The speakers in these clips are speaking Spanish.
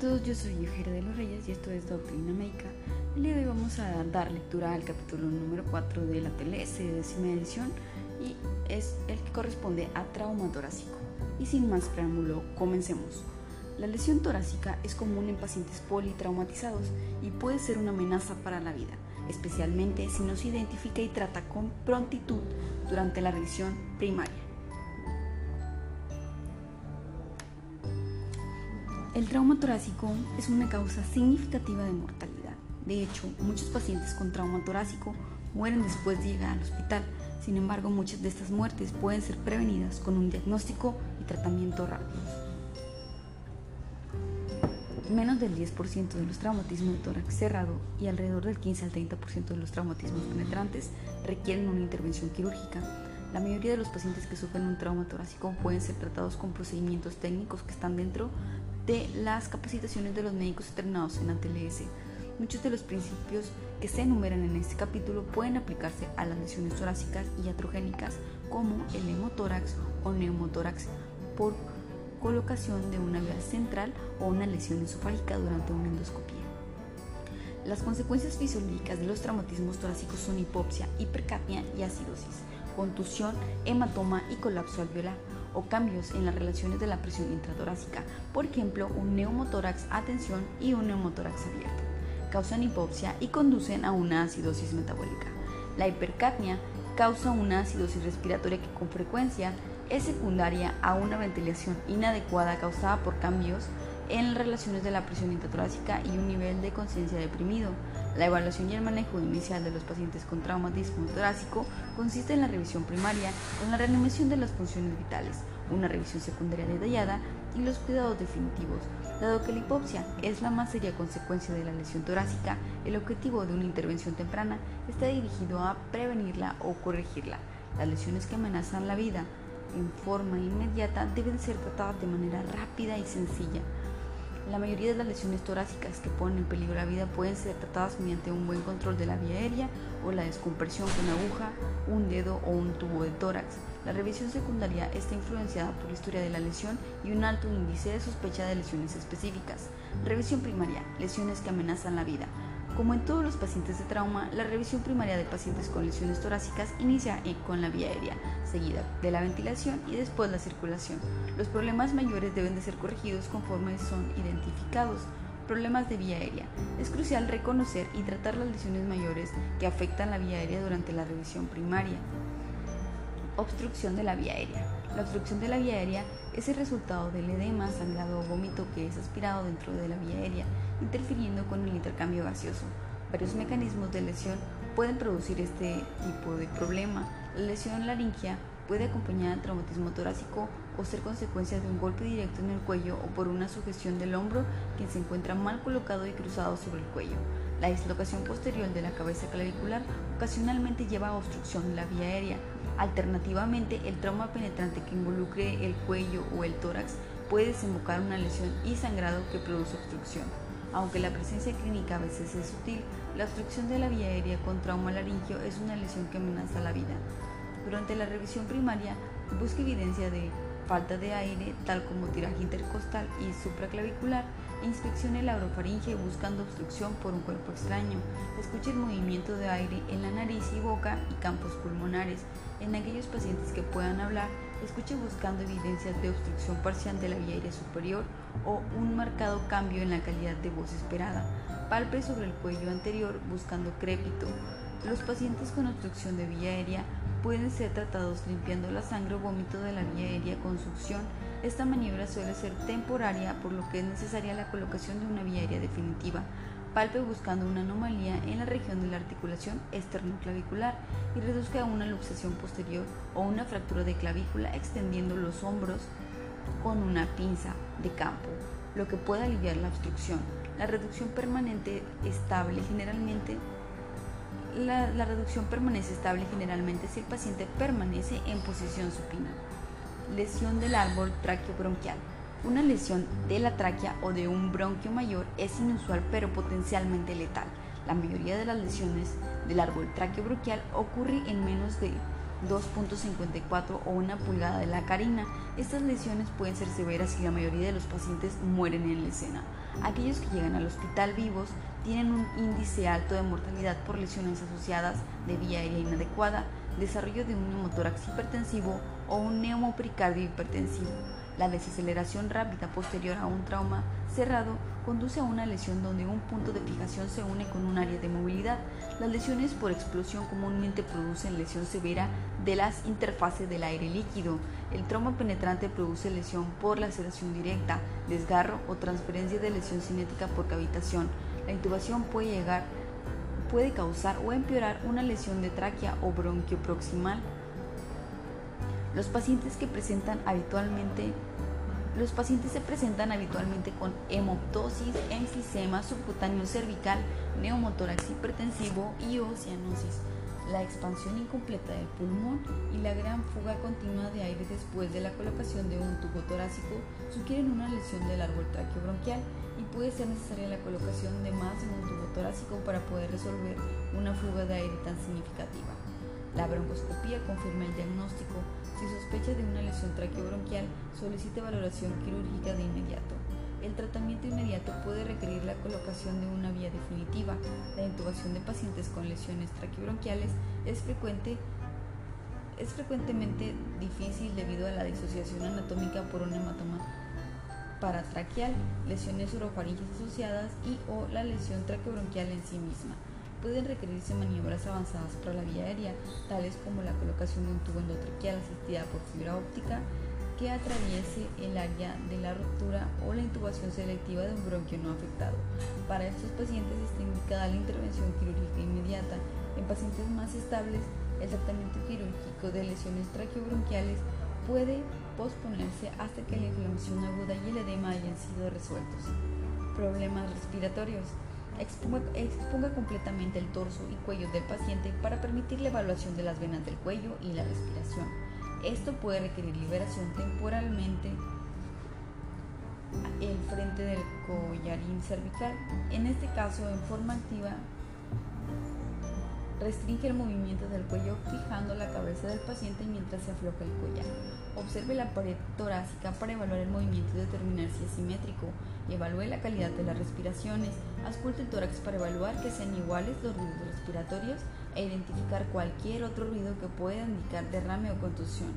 todos, yo soy Eugenia de los Reyes y esto es Doctrina Médica. El día de hoy vamos a dar lectura al capítulo número 4 de la TLS de décima edición y es el que corresponde a trauma torácico. Y sin más preámbulo, comencemos. La lesión torácica es común en pacientes politraumatizados y puede ser una amenaza para la vida, especialmente si no se identifica y trata con prontitud durante la revisión primaria. El trauma torácico es una causa significativa de mortalidad. De hecho, muchos pacientes con trauma torácico mueren después de llegar al hospital. Sin embargo, muchas de estas muertes pueden ser prevenidas con un diagnóstico y tratamiento rápidos. Menos del 10% de los traumatismos de tórax cerrado y alrededor del 15 al 30% de los traumatismos penetrantes requieren una intervención quirúrgica. La mayoría de los pacientes que sufren un trauma torácico pueden ser tratados con procedimientos técnicos que están dentro de las capacitaciones de los médicos entrenados en ATLS. Muchos de los principios que se enumeran en este capítulo pueden aplicarse a las lesiones torácicas y atrogénicas como el hemotórax o neumotórax por colocación de una vía central o una lesión esofágica durante una endoscopía. Las consecuencias fisiológicas de los traumatismos torácicos son hipopsia, hipercapnia y acidosis, contusión, hematoma y colapso alveolar o cambios en las relaciones de la presión intratorácica, por ejemplo, un neumotórax a y un neumotórax abierto. Causan hipopsia y conducen a una acidosis metabólica. La hipercapnia causa una acidosis respiratoria que con frecuencia es secundaria a una ventilación inadecuada causada por cambios en relaciones de la presión intratorácica y un nivel de conciencia deprimido. La evaluación y el manejo inicial de los pacientes con traumatismo torácico consiste en la revisión primaria, en la reanimación de las funciones vitales, una revisión secundaria detallada y los cuidados definitivos. Dado que la hipopsia es la más seria consecuencia de la lesión torácica, el objetivo de una intervención temprana está dirigido a prevenirla o corregirla. Las lesiones que amenazan la vida en forma inmediata deben ser tratadas de manera rápida y sencilla. La mayoría de las lesiones torácicas que ponen en peligro la vida pueden ser tratadas mediante un buen control de la vía aérea o la descompresión con aguja, un dedo o un tubo de tórax. La revisión secundaria está influenciada por la historia de la lesión y un alto índice de sospecha de lesiones específicas. Revisión primaria, lesiones que amenazan la vida. Como en todos los pacientes de trauma, la revisión primaria de pacientes con lesiones torácicas inicia con la vía aérea, seguida de la ventilación y después la circulación. Los problemas mayores deben de ser corregidos conforme son identificados. Problemas de vía aérea. Es crucial reconocer y tratar las lesiones mayores que afectan la vía aérea durante la revisión primaria. Obstrucción de la vía aérea. La obstrucción de la vía aérea es el resultado del edema, sangrado o vómito que es aspirado dentro de la vía aérea, interfiriendo con el intercambio gaseoso. Varios mecanismos de lesión pueden producir este tipo de problema. La lesión laringia puede acompañar al traumatismo torácico o ser consecuencia de un golpe directo en el cuello o por una sugestión del hombro que se encuentra mal colocado y cruzado sobre el cuello. La dislocación posterior de la cabeza clavicular ocasionalmente lleva a obstrucción de la vía aérea. Alternativamente, el trauma penetrante que involucre el cuello o el tórax puede desembocar una lesión y sangrado que produce obstrucción. Aunque la presencia clínica a veces es sutil, la obstrucción de la vía aérea con trauma laringio es una lesión que amenaza la vida. Durante la revisión primaria, busque evidencia de falta de aire, tal como tiraje intercostal y supraclavicular, e inspeccione la orofaringe buscando obstrucción por un cuerpo extraño. Escuche el movimiento de aire en la nariz y boca y campos pulmonares. En aquellos pacientes que puedan hablar, escuche buscando evidencias de obstrucción parcial de la vía aérea superior o un marcado cambio en la calidad de voz esperada. Palpe sobre el cuello anterior buscando crépito. Los pacientes con obstrucción de vía aérea pueden ser tratados limpiando la sangre o vómito de la vía aérea con succión. Esta maniobra suele ser temporaria, por lo que es necesaria la colocación de una vía aérea definitiva. Palpe buscando una anomalía en la región de la articulación esternoclavicular y reduzca una luxación posterior o una fractura de clavícula extendiendo los hombros con una pinza de campo, lo que puede aliviar la obstrucción. La reducción permanente estable generalmente la, reducción permanece estable generalmente si el paciente permanece en posición supina. Lesión del árbol traqueobronquial. Una lesión de la tráquea o de un bronquio mayor es inusual pero potencialmente letal. La mayoría de las lesiones del árbol traqueobronquial ocurre en menos de 2.54 o una pulgada de la carina. Estas lesiones pueden ser severas y la mayoría de los pacientes mueren en la escena. Aquellos que llegan al hospital vivos tienen un índice alto de mortalidad por lesiones asociadas de vía aérea inadecuada, desarrollo de un neumotórax hipertensivo o un neumopericardio hipertensivo. La desaceleración rápida posterior a un trauma cerrado conduce a una lesión donde un punto de fijación se une con un área de movilidad. Las lesiones por explosión comúnmente producen lesión severa de las interfaces del aire líquido. El trauma penetrante produce lesión por laceración directa, desgarro o transferencia de lesión cinética por cavitación. La intubación puede llegar puede causar o empeorar una lesión de tráquea o bronquio proximal. Los pacientes que presentan habitualmente los pacientes se presentan habitualmente con hemoptosis, enfisema subcutáneo cervical, neumotórax hipertensivo y o La expansión incompleta del pulmón y la gran fuga continua de aire después de la colocación de un tubo torácico sugieren una lesión del árbol traqueobronquial y puede ser necesaria la colocación de más de un tubo torácico para poder resolver una fuga de aire tan significativa. La broncoscopía confirma el diagnóstico. Si sospecha de una lesión traqueobronquial, solicite valoración quirúrgica de inmediato. El tratamiento inmediato puede requerir la colocación de una vía definitiva. La intubación de pacientes con lesiones traqueobronquiales es frecuente es frecuentemente difícil debido a la disociación anatómica por un hematoma paratraqueal, lesiones orofaringes asociadas y o la lesión traqueobronquial en sí misma pueden requerirse maniobras avanzadas para la vía aérea, tales como la colocación de un tubo endotraqueal asistida por fibra óptica que atraviese el área de la ruptura o la intubación selectiva de un bronquio no afectado. Para estos pacientes está indicada la intervención quirúrgica inmediata. En pacientes más estables, el tratamiento quirúrgico de lesiones traqueobronquiales puede posponerse hasta que la inflamación aguda y el edema hayan sido resueltos. Problemas respiratorios. Exponga, completamente el torso y cuello del paciente para permitir la evaluación de las venas del cuello y la respiración. Esto puede requerir liberación temporalmente el frente del collarín cervical. En este caso, en forma activa, restringe el movimiento del cuello fijando la cabeza del paciente mientras se afloja el collar. Observe la pared torácica para evaluar el movimiento y determinar si es simétrico. Evalúe la calidad de las respiraciones. Asculte el tórax para evaluar que sean iguales los ruidos respiratorios e identificar cualquier otro ruido que pueda indicar derrame o contusión.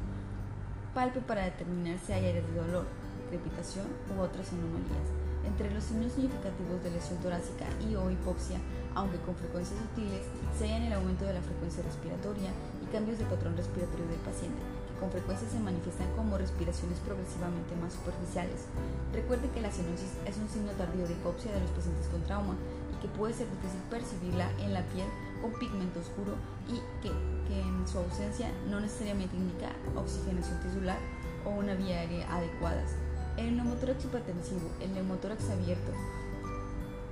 Palpe para determinar si hay áreas de dolor, crepitación u otras anomalías. Entre los signos significativos de lesión torácica y o hipoxia, aunque con frecuencias sutiles, se hallan el aumento de la frecuencia respiratoria y cambios de patrón respiratorio del paciente con frecuencia se manifiestan como respiraciones progresivamente más superficiales. Recuerde que la cianosis es un signo tardío de hipoxia de los pacientes con trauma y que puede ser difícil percibirla en la piel con pigmento oscuro y que, en su ausencia no necesariamente indica oxigenación tisular o una vía aérea adecuadas. El neumotórax hipertensivo, el neumotórax abierto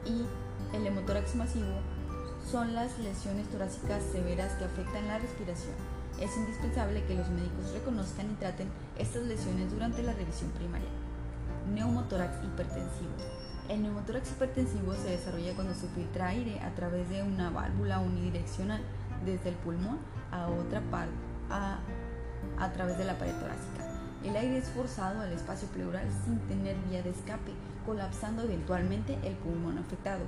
y el neumotórax masivo son las lesiones torácicas severas que afectan la respiración es indispensable que los médicos reconozcan y traten estas lesiones durante la revisión primaria. Neumotórax hipertensivo. El neumotórax hipertensivo se desarrolla cuando se filtra aire a través de una válvula unidireccional desde el pulmón a otra parte a, a través de la pared torácica. El aire es forzado al espacio pleural sin tener vía de escape, colapsando eventualmente el pulmón afectado.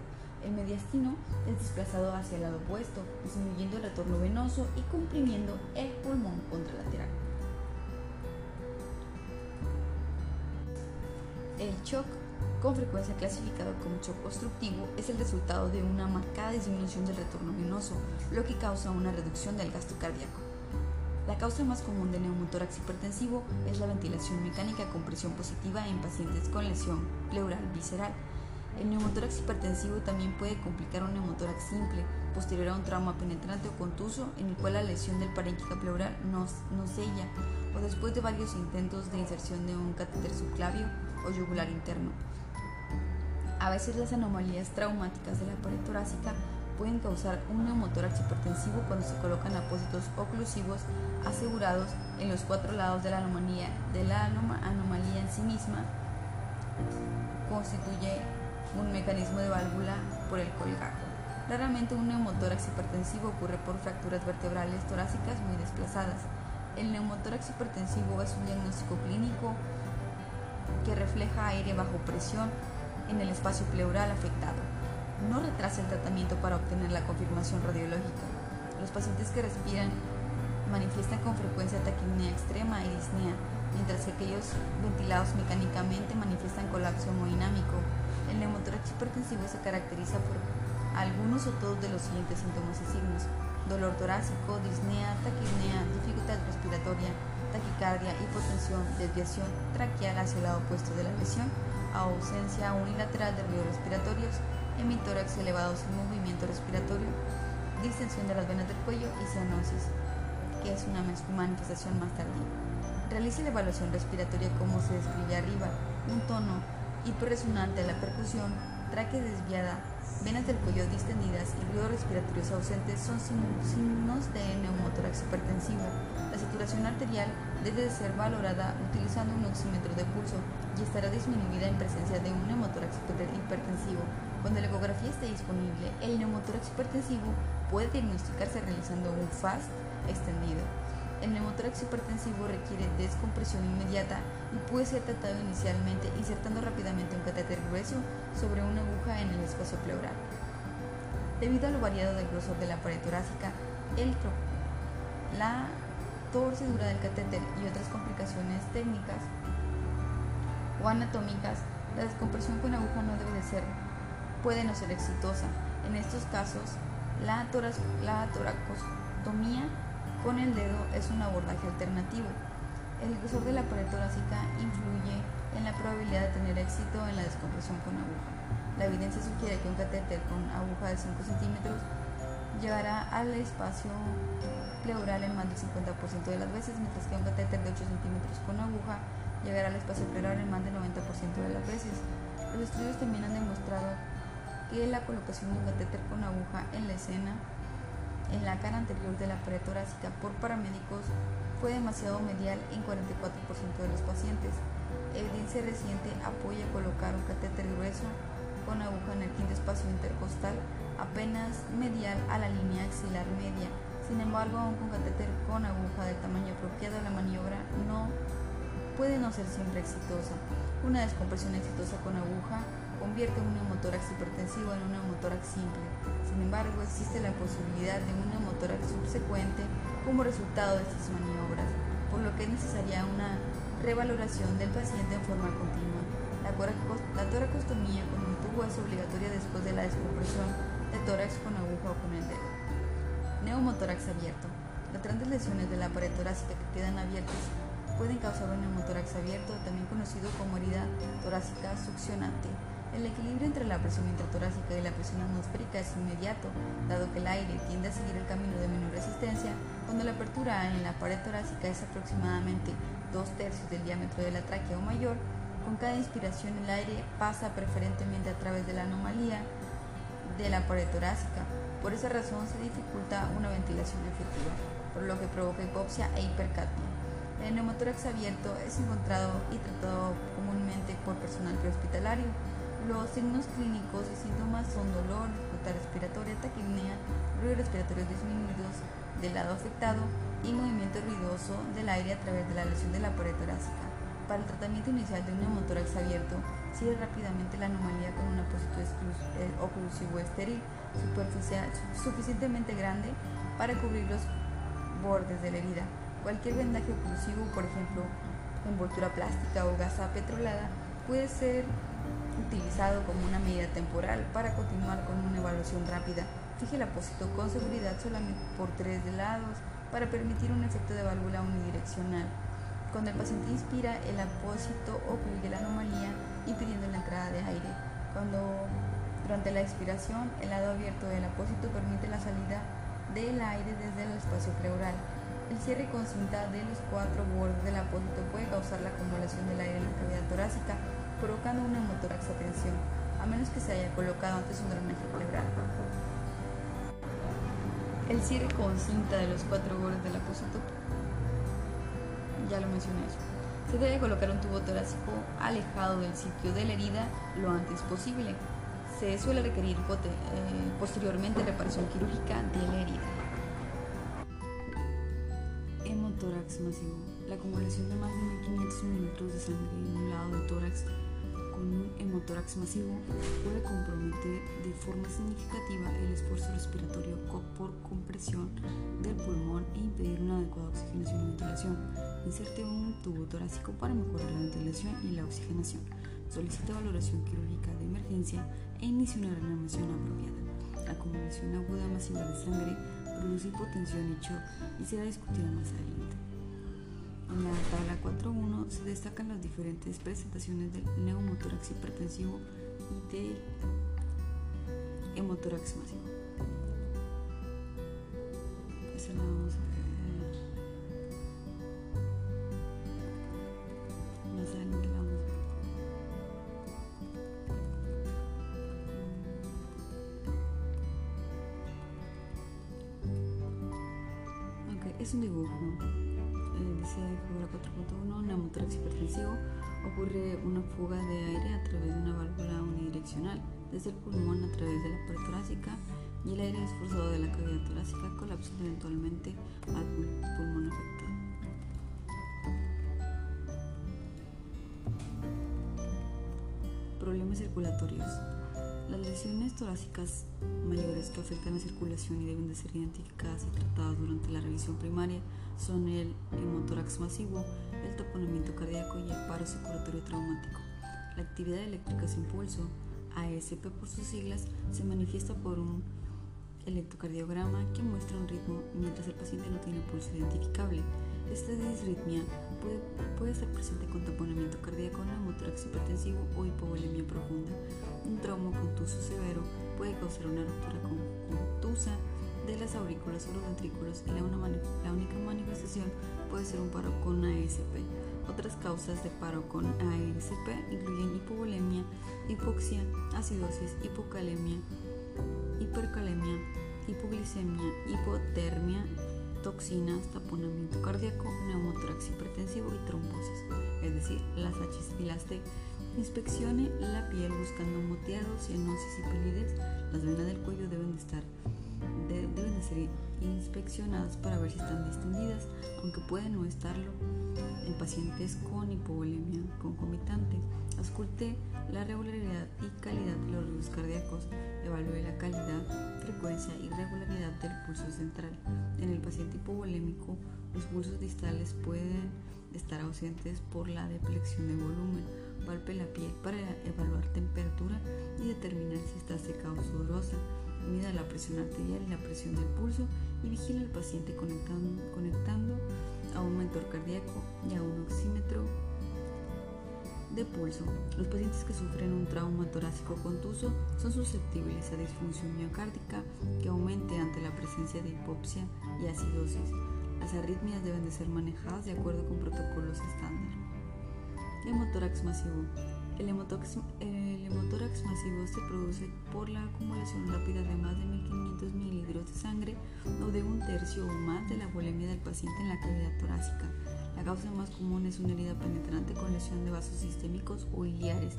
El mediastino es desplazado hacia el lado opuesto, disminuyendo el retorno venoso y comprimiendo el pulmón contralateral. El shock, con frecuencia clasificado como shock obstructivo, es el resultado de una marcada disminución del retorno venoso, lo que causa una reducción del gasto cardíaco. La causa más común de neumotórax hipertensivo es la ventilación mecánica con presión positiva en pacientes con lesión pleural visceral el neumotórax hipertensivo también puede complicar un neumotórax simple, posterior a un trauma penetrante o contuso, en el cual la lesión del parénquica pleural no, no sella, o después de varios intentos de inserción de un catéter subclavio o yugular interno. A veces las anomalías traumáticas de la pared torácica pueden causar un neumotórax hipertensivo cuando se colocan apósitos oclusivos asegurados en los cuatro lados de la anomalía. De la anomalía en sí misma constituye un mecanismo de válvula por el colgajo. Raramente un neumotórax hipertensivo ocurre por fracturas vertebrales torácicas muy desplazadas. El neumotórax hipertensivo es un diagnóstico clínico que refleja aire bajo presión en el espacio pleural afectado. No retrasa el tratamiento para obtener la confirmación radiológica. Los pacientes que respiran manifiestan con frecuencia taquipnea extrema y disnea, mientras que aquellos ventilados mecánicamente manifiestan colapso hemodinámico. El neumotórax hipertensivo se caracteriza por algunos o todos de los siguientes síntomas y signos: dolor torácico, disnea, taquipnea, dificultad respiratoria, taquicardia, hipotensión, desviación traqueal hacia el lado opuesto de la lesión, ausencia unilateral de ruidos respiratorios, hemitórax elevado sin movimiento respiratorio, distensión de las venas del cuello y cianosis, es una manifestación más tardía. Realice la evaluación respiratoria como se describe arriba, un tono hiperresonante a la percusión, tráquea desviada, venas del cuello distendidas y ruidos respiratorios ausentes son signos de neumotórax hipertensivo. La saturación arterial debe ser valorada utilizando un oxímetro de pulso y estará disminuida en presencia de un neumotórax hipertensivo. Cuando la ecografía esté disponible, el neumotórax hipertensivo puede diagnosticarse realizando un FAST extendido. El neumotórax hipertensivo requiere descompresión inmediata y puede ser tratado inicialmente insertando rápidamente un catéter grueso sobre una aguja en el espacio pleural. Debido a lo variado del grosor de la pared torácica, el la torcedura del catéter y otras complicaciones técnicas o anatómicas, la descompresión con aguja no debe de ser, puede no ser exitosa. En estos casos, la, la toracostomía con el dedo es un abordaje alternativo. El grosor de la pared torácica influye en la probabilidad de tener éxito en la descompresión con aguja. La evidencia sugiere que un catéter con aguja de 5 centímetros llegará al espacio pleural en más del 50% de las veces, mientras que un catéter de 8 centímetros con aguja llegará al espacio pleural en más del 90% de las veces. Los estudios también han demostrado que la colocación de un catéter con aguja en la escena en la cara anterior de la pared torácica por paramédicos fue demasiado medial en 44% de los pacientes. Evidencia reciente apoya colocar un catéter grueso con aguja en el quinto espacio intercostal apenas medial a la línea axilar media. Sin embargo, aún con catéter con aguja de tamaño apropiado, la maniobra no puede no ser siempre exitosa. Una descompresión exitosa con aguja convierte un neumotórax hipertensivo en un neumotórax simple. Sin embargo, existe la posibilidad de un neumotórax subsecuente como resultado de estas maniobras, por lo que es necesaria una revaloración del paciente en forma continua. La, toracostomía con un tubo es obligatoria después de la descompresión de tórax con aguja o con el dedo. Neumotórax abierto. Las grandes lesiones de la pared torácica que quedan abiertas pueden causar un neumotórax abierto, también conocido como herida torácica succionante. El equilibrio entre la presión intratorácica y la presión atmosférica es inmediato, dado que el aire tiende a seguir el camino de menor resistencia cuando la apertura en la pared torácica es aproximadamente dos tercios del diámetro de la tráquea o mayor. Con cada inspiración el aire pasa preferentemente a través de la anomalía de la pared torácica. Por esa razón se dificulta una ventilación efectiva, por lo que provoca hipopsia e hipercapnia. El neumotórax abierto es encontrado y tratado comúnmente por personal prehospitalario los signos clínicos y síntomas son dolor, dificultad respiratoria, taquipnea, ruidos respiratorios disminuidos del lado afectado y movimiento ruidoso del aire a través de la lesión de la pared torácica. Para el tratamiento inicial de un neumotórax abierto, sigue rápidamente la anomalía con un apósito eh, oclusivo estéril superficial suficientemente grande para cubrir los bordes de la herida. Cualquier vendaje oclusivo, por ejemplo, envoltura plástica o gasa petrolada, puede ser utilizado como una medida temporal para continuar con una evaluación rápida. Fije el apósito con seguridad solamente por tres lados para permitir un efecto de válvula unidireccional. Cuando el paciente inspira, el apósito ocluye la anomalía impidiendo la entrada de aire. Cuando durante la expiración, el lado abierto del apósito permite la salida del aire desde el espacio pleural. El cierre con cinta de los cuatro bordes del apósito puede causar la acumulación del aire en la cavidad torácica provocando una hemotorax tensión, a menos que se haya colocado antes un drenaje pleural. El cierre con cinta de los cuatro bordes del apósito, ya lo mencioné. Se debe colocar un tubo torácico alejado del sitio de la herida lo antes posible. Se suele requerir eh, posteriormente reparación quirúrgica de la herida. Hemotórax masivo. La acumulación de más de 1500 mililitros de sangre en un lado del tórax un hemotórax masivo puede comprometer de forma significativa el esfuerzo respiratorio por compresión del pulmón e impedir una adecuada oxigenación y ventilación. Inserte un tubo torácico para mejorar la ventilación y la oxigenación. Solicita valoración quirúrgica de emergencia e inicie una reanimación apropiada. Acumulación aguda masiva de sangre produce hipotensión y shock y será discutida más adelante. En la tabla 4.1 se destacan las diferentes presentaciones del neumotórax hipertensivo y del hemotórax masivo. La vamos a 4.1, neumotórax hipertensivo. Ocurre una fuga de aire a través de una válvula unidireccional desde el pulmón a través de la pared torácica y el aire esforzado de la cavidad torácica colapsa eventualmente al pulmón afectado. Problemas circulatorios. Las lesiones torácicas mayores que afectan la circulación y deben de ser identificadas y tratadas durante la revisión primaria son el hemotórax masivo, el taponamiento cardíaco y el paro circulatorio traumático. La actividad eléctrica sin pulso, ASP por sus siglas, se manifiesta por un electrocardiograma que muestra un ritmo mientras el paciente no tiene pulso identificable. Esta disritmia puede, puede estar presente con taponamiento cardíaco, neumotórax hipertensivo o hipovolemia profunda. Un trauma contuso severo puede causar una ruptura contusa de las aurículas o los ventrículos y la, única manifestación puede ser un paro con ASP. Otras causas de paro con ASP incluyen hipovolemia, hipoxia, acidosis, hipocalemia, hipercalemia, hipoglicemia, hipotermia, toxinas, taponamiento cardíaco, neumotórax hipertensivo y trombosis, es decir, las H y las T. Inspeccione la piel buscando moteados, cianosis y pelidez. Las venas del cuello deben de estar deben de ser inspeccionadas para ver si están distendidas, aunque pueden no estarlo en pacientes con hipovolemia concomitante. Ausculte la regularidad y calidad de los ritmos cardíacos. Evalúe la calidad, frecuencia y regularidad del pulso central. En el paciente hipovolémico, los pulsos distales pueden estar ausentes por la deplexión de volumen. Palpe la piel para evaluar temperatura y determinar si está seca o sudorosa. Mida la presión arterial y la presión del pulso y vigila al paciente conectando, conectando a un mentor cardíaco y a un oxímetro de pulso. Los pacientes que sufren un trauma torácico contuso son susceptibles a disfunción miocárdica que aumente ante la presencia de hipopsia y acidosis. Las arritmias deben de ser manejadas de acuerdo con protocolos estándar. Hemotórax masivo. El hemotórax, el hemotórax masivo se produce por la acumulación rápida de más de 1500 mililitros de sangre o de un tercio o más de la volemia del paciente en la cavidad torácica. La causa más común es una herida penetrante con lesión de vasos sistémicos o iliares,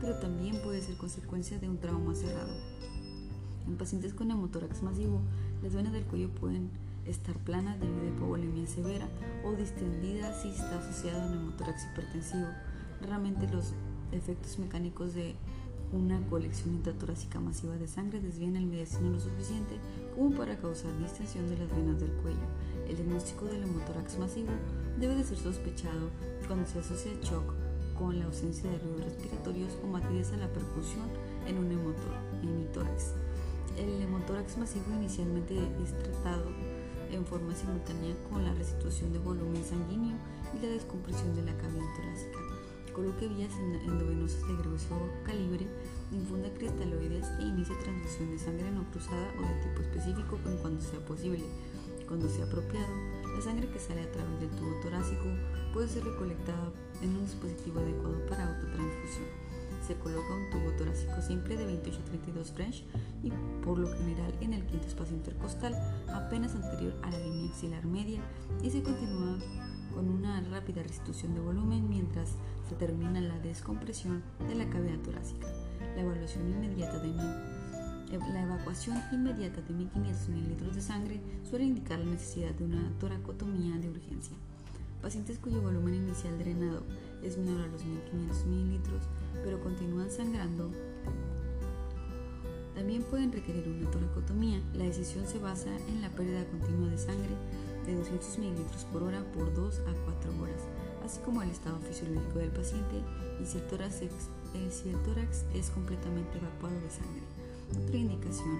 pero también puede ser consecuencia de un trauma cerrado. En pacientes con hemotórax masivo, las venas del cuello pueden estar planas debido a hipovolemia severa o distendidas si está asociado a un hemotórax hipertensivo. Raramente los efectos mecánicos de una colección intratorácica masiva de sangre desvían el mediastino lo suficiente como para causar distensión de las venas del cuello. El diagnóstico del hemotórax masivo debe de ser sospechado cuando se asocia shock con la ausencia de ruidos respiratorios o matidez a la percusión en un hemotórax. El hemotórax masivo inicialmente es tratado en forma simultánea con la restitución de volumen sanguíneo y la descompresión de la cavidad torácica. Coloque vías endovenosas de grueso calibre, infunda cristaloides e inicie transfusión de sangre no cruzada o de tipo específico en cuanto sea posible. Cuando sea apropiado, la sangre que sale a través del tubo torácico puede ser recolectada en un dispositivo adecuado para autotransfusión. Se coloca un tubo torácico simple de 28 a 32 French y por lo general en el quinto espacio intercostal, apenas anterior a la línea axilar media, y se continúa con una rápida restitución de volumen mientras se termina la descompresión de la cavidad torácica. La evaluación inmediata de la evacuación inmediata de 1.500 mililitros de sangre suele indicar la necesidad de una toracotomía de urgencia. Pacientes cuyo volumen inicial drenado es menor a los 1.500 mililitros, pero continúan sangrando, también pueden requerir una toracotomía. La decisión se basa en la pérdida continua de sangre de 200 mililitros por hora por 2 a 4 horas, así como el estado fisiológico del paciente y si el tórax es completamente evacuado de sangre. Otra indicación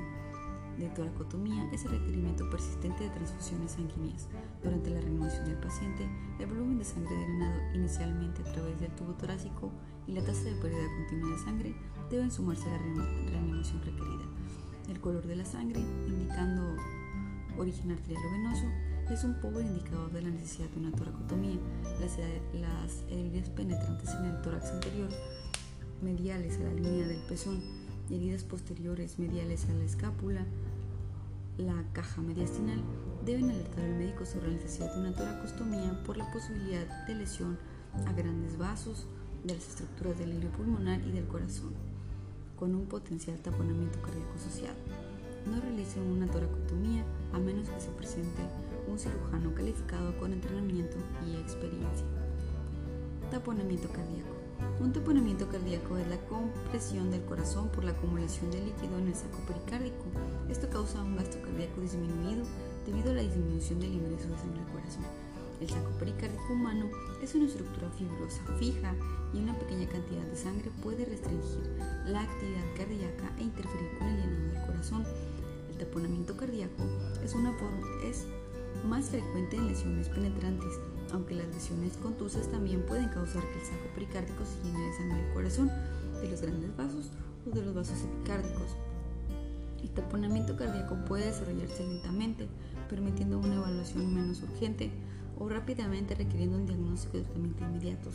de toracotomía es el requerimiento persistente de transfusiones sanguíneas. Durante la reanimación del paciente, el volumen de sangre drenado inicialmente a través del tubo torácico y la tasa de pérdida continua de sangre deben sumarse a la reanimación requerida. El color de la sangre, indicando origen arterial o venoso, es un pobre indicador de la necesidad de una toracotomía. Las, las heridas penetrantes en el tórax anterior, mediales a la línea del pezón, y heridas posteriores mediales a la escápula, la caja mediastinal, deben alertar al médico sobre la necesidad de una toracostomía por la posibilidad de lesión a grandes vasos de las estructuras del hilo pulmonar y del corazón, con un potencial taponamiento cardíaco asociado. No realicen una toracotomía a menos que se presente un cirujano calificado con entrenamiento y experiencia. Taponamiento cardíaco. Un taponamiento cardíaco es la compresión del corazón por la acumulación de líquido en el saco pericárdico. Esto causa un gasto cardíaco disminuido debido a la disminución del ingreso de sangre al corazón. El saco pericárdico humano es una estructura fibrosa fija y una pequeña cantidad de sangre puede restringir la actividad cardíaca e interferir con el llenado del corazón. El taponamiento cardíaco es una forma es más frecuente en lesiones penetrantes aunque las lesiones contusas también pueden causar que el saco pericárdico se llene de sangre del corazón, de los grandes vasos o de los vasos epicárdicos. El taponamiento cardíaco puede desarrollarse lentamente, permitiendo una evaluación menos urgente o rápidamente requiriendo un diagnóstico y tratamiento inmediatos.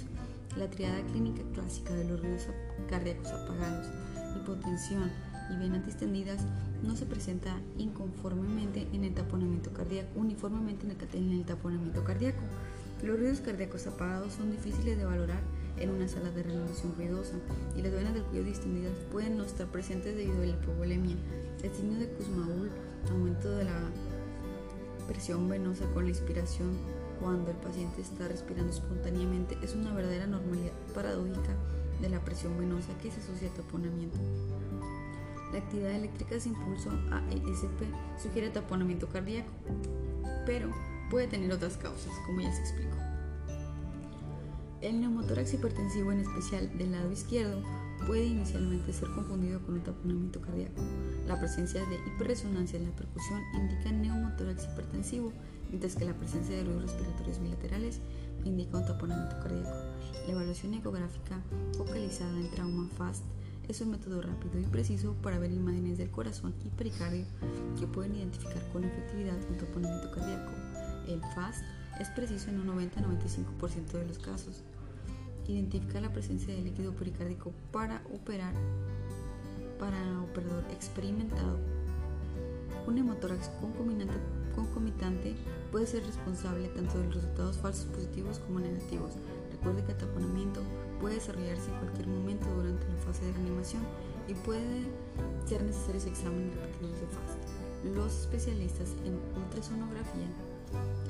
La triada clínica clásica de los ruidos cardíacos apagados, hipotensión y venas distendidas no se presenta inconformemente en el taponamiento cardíaco, uniformemente en el taponamiento cardíaco. Los ruidos cardíacos apagados son difíciles de valorar en una sala de reanimación ruidosa y las venas del cuello distendidas pueden no estar presentes debido a la hipovolemia. El signo de Kussmaul, aumento de la presión venosa con la inspiración cuando el paciente está respirando espontáneamente, es una verdadera normalidad paradójica de la presión venosa que se asocia a taponamiento. La actividad eléctrica de impulso AESP sugiere taponamiento cardíaco, pero puede tener otras causas, como ya se explicó. El neumotórax hipertensivo, en especial del lado izquierdo, puede inicialmente ser confundido con un taponamiento cardíaco. La presencia de hiperresonancia en la percusión indica neumotórax hipertensivo, mientras que la presencia de ruidos respiratorios bilaterales indica un taponamiento cardíaco. La evaluación ecográfica focalizada en trauma FAST es un método rápido y preciso para ver imágenes del corazón y pericardio que pueden identificar con efectividad un taponamiento cardíaco. El FAST es preciso en un 90-95% de los casos. Identifica la presencia de líquido pericárdico para operar para operador experimentado. Un hemotórax concomitante puede ser responsable tanto de los resultados falsos positivos como negativos. Recuerde que el taponamiento puede desarrollarse en cualquier momento durante la fase de reanimación y puede ser necesarios exámenes repetidos de FAST. Los especialistas en ultrasonografía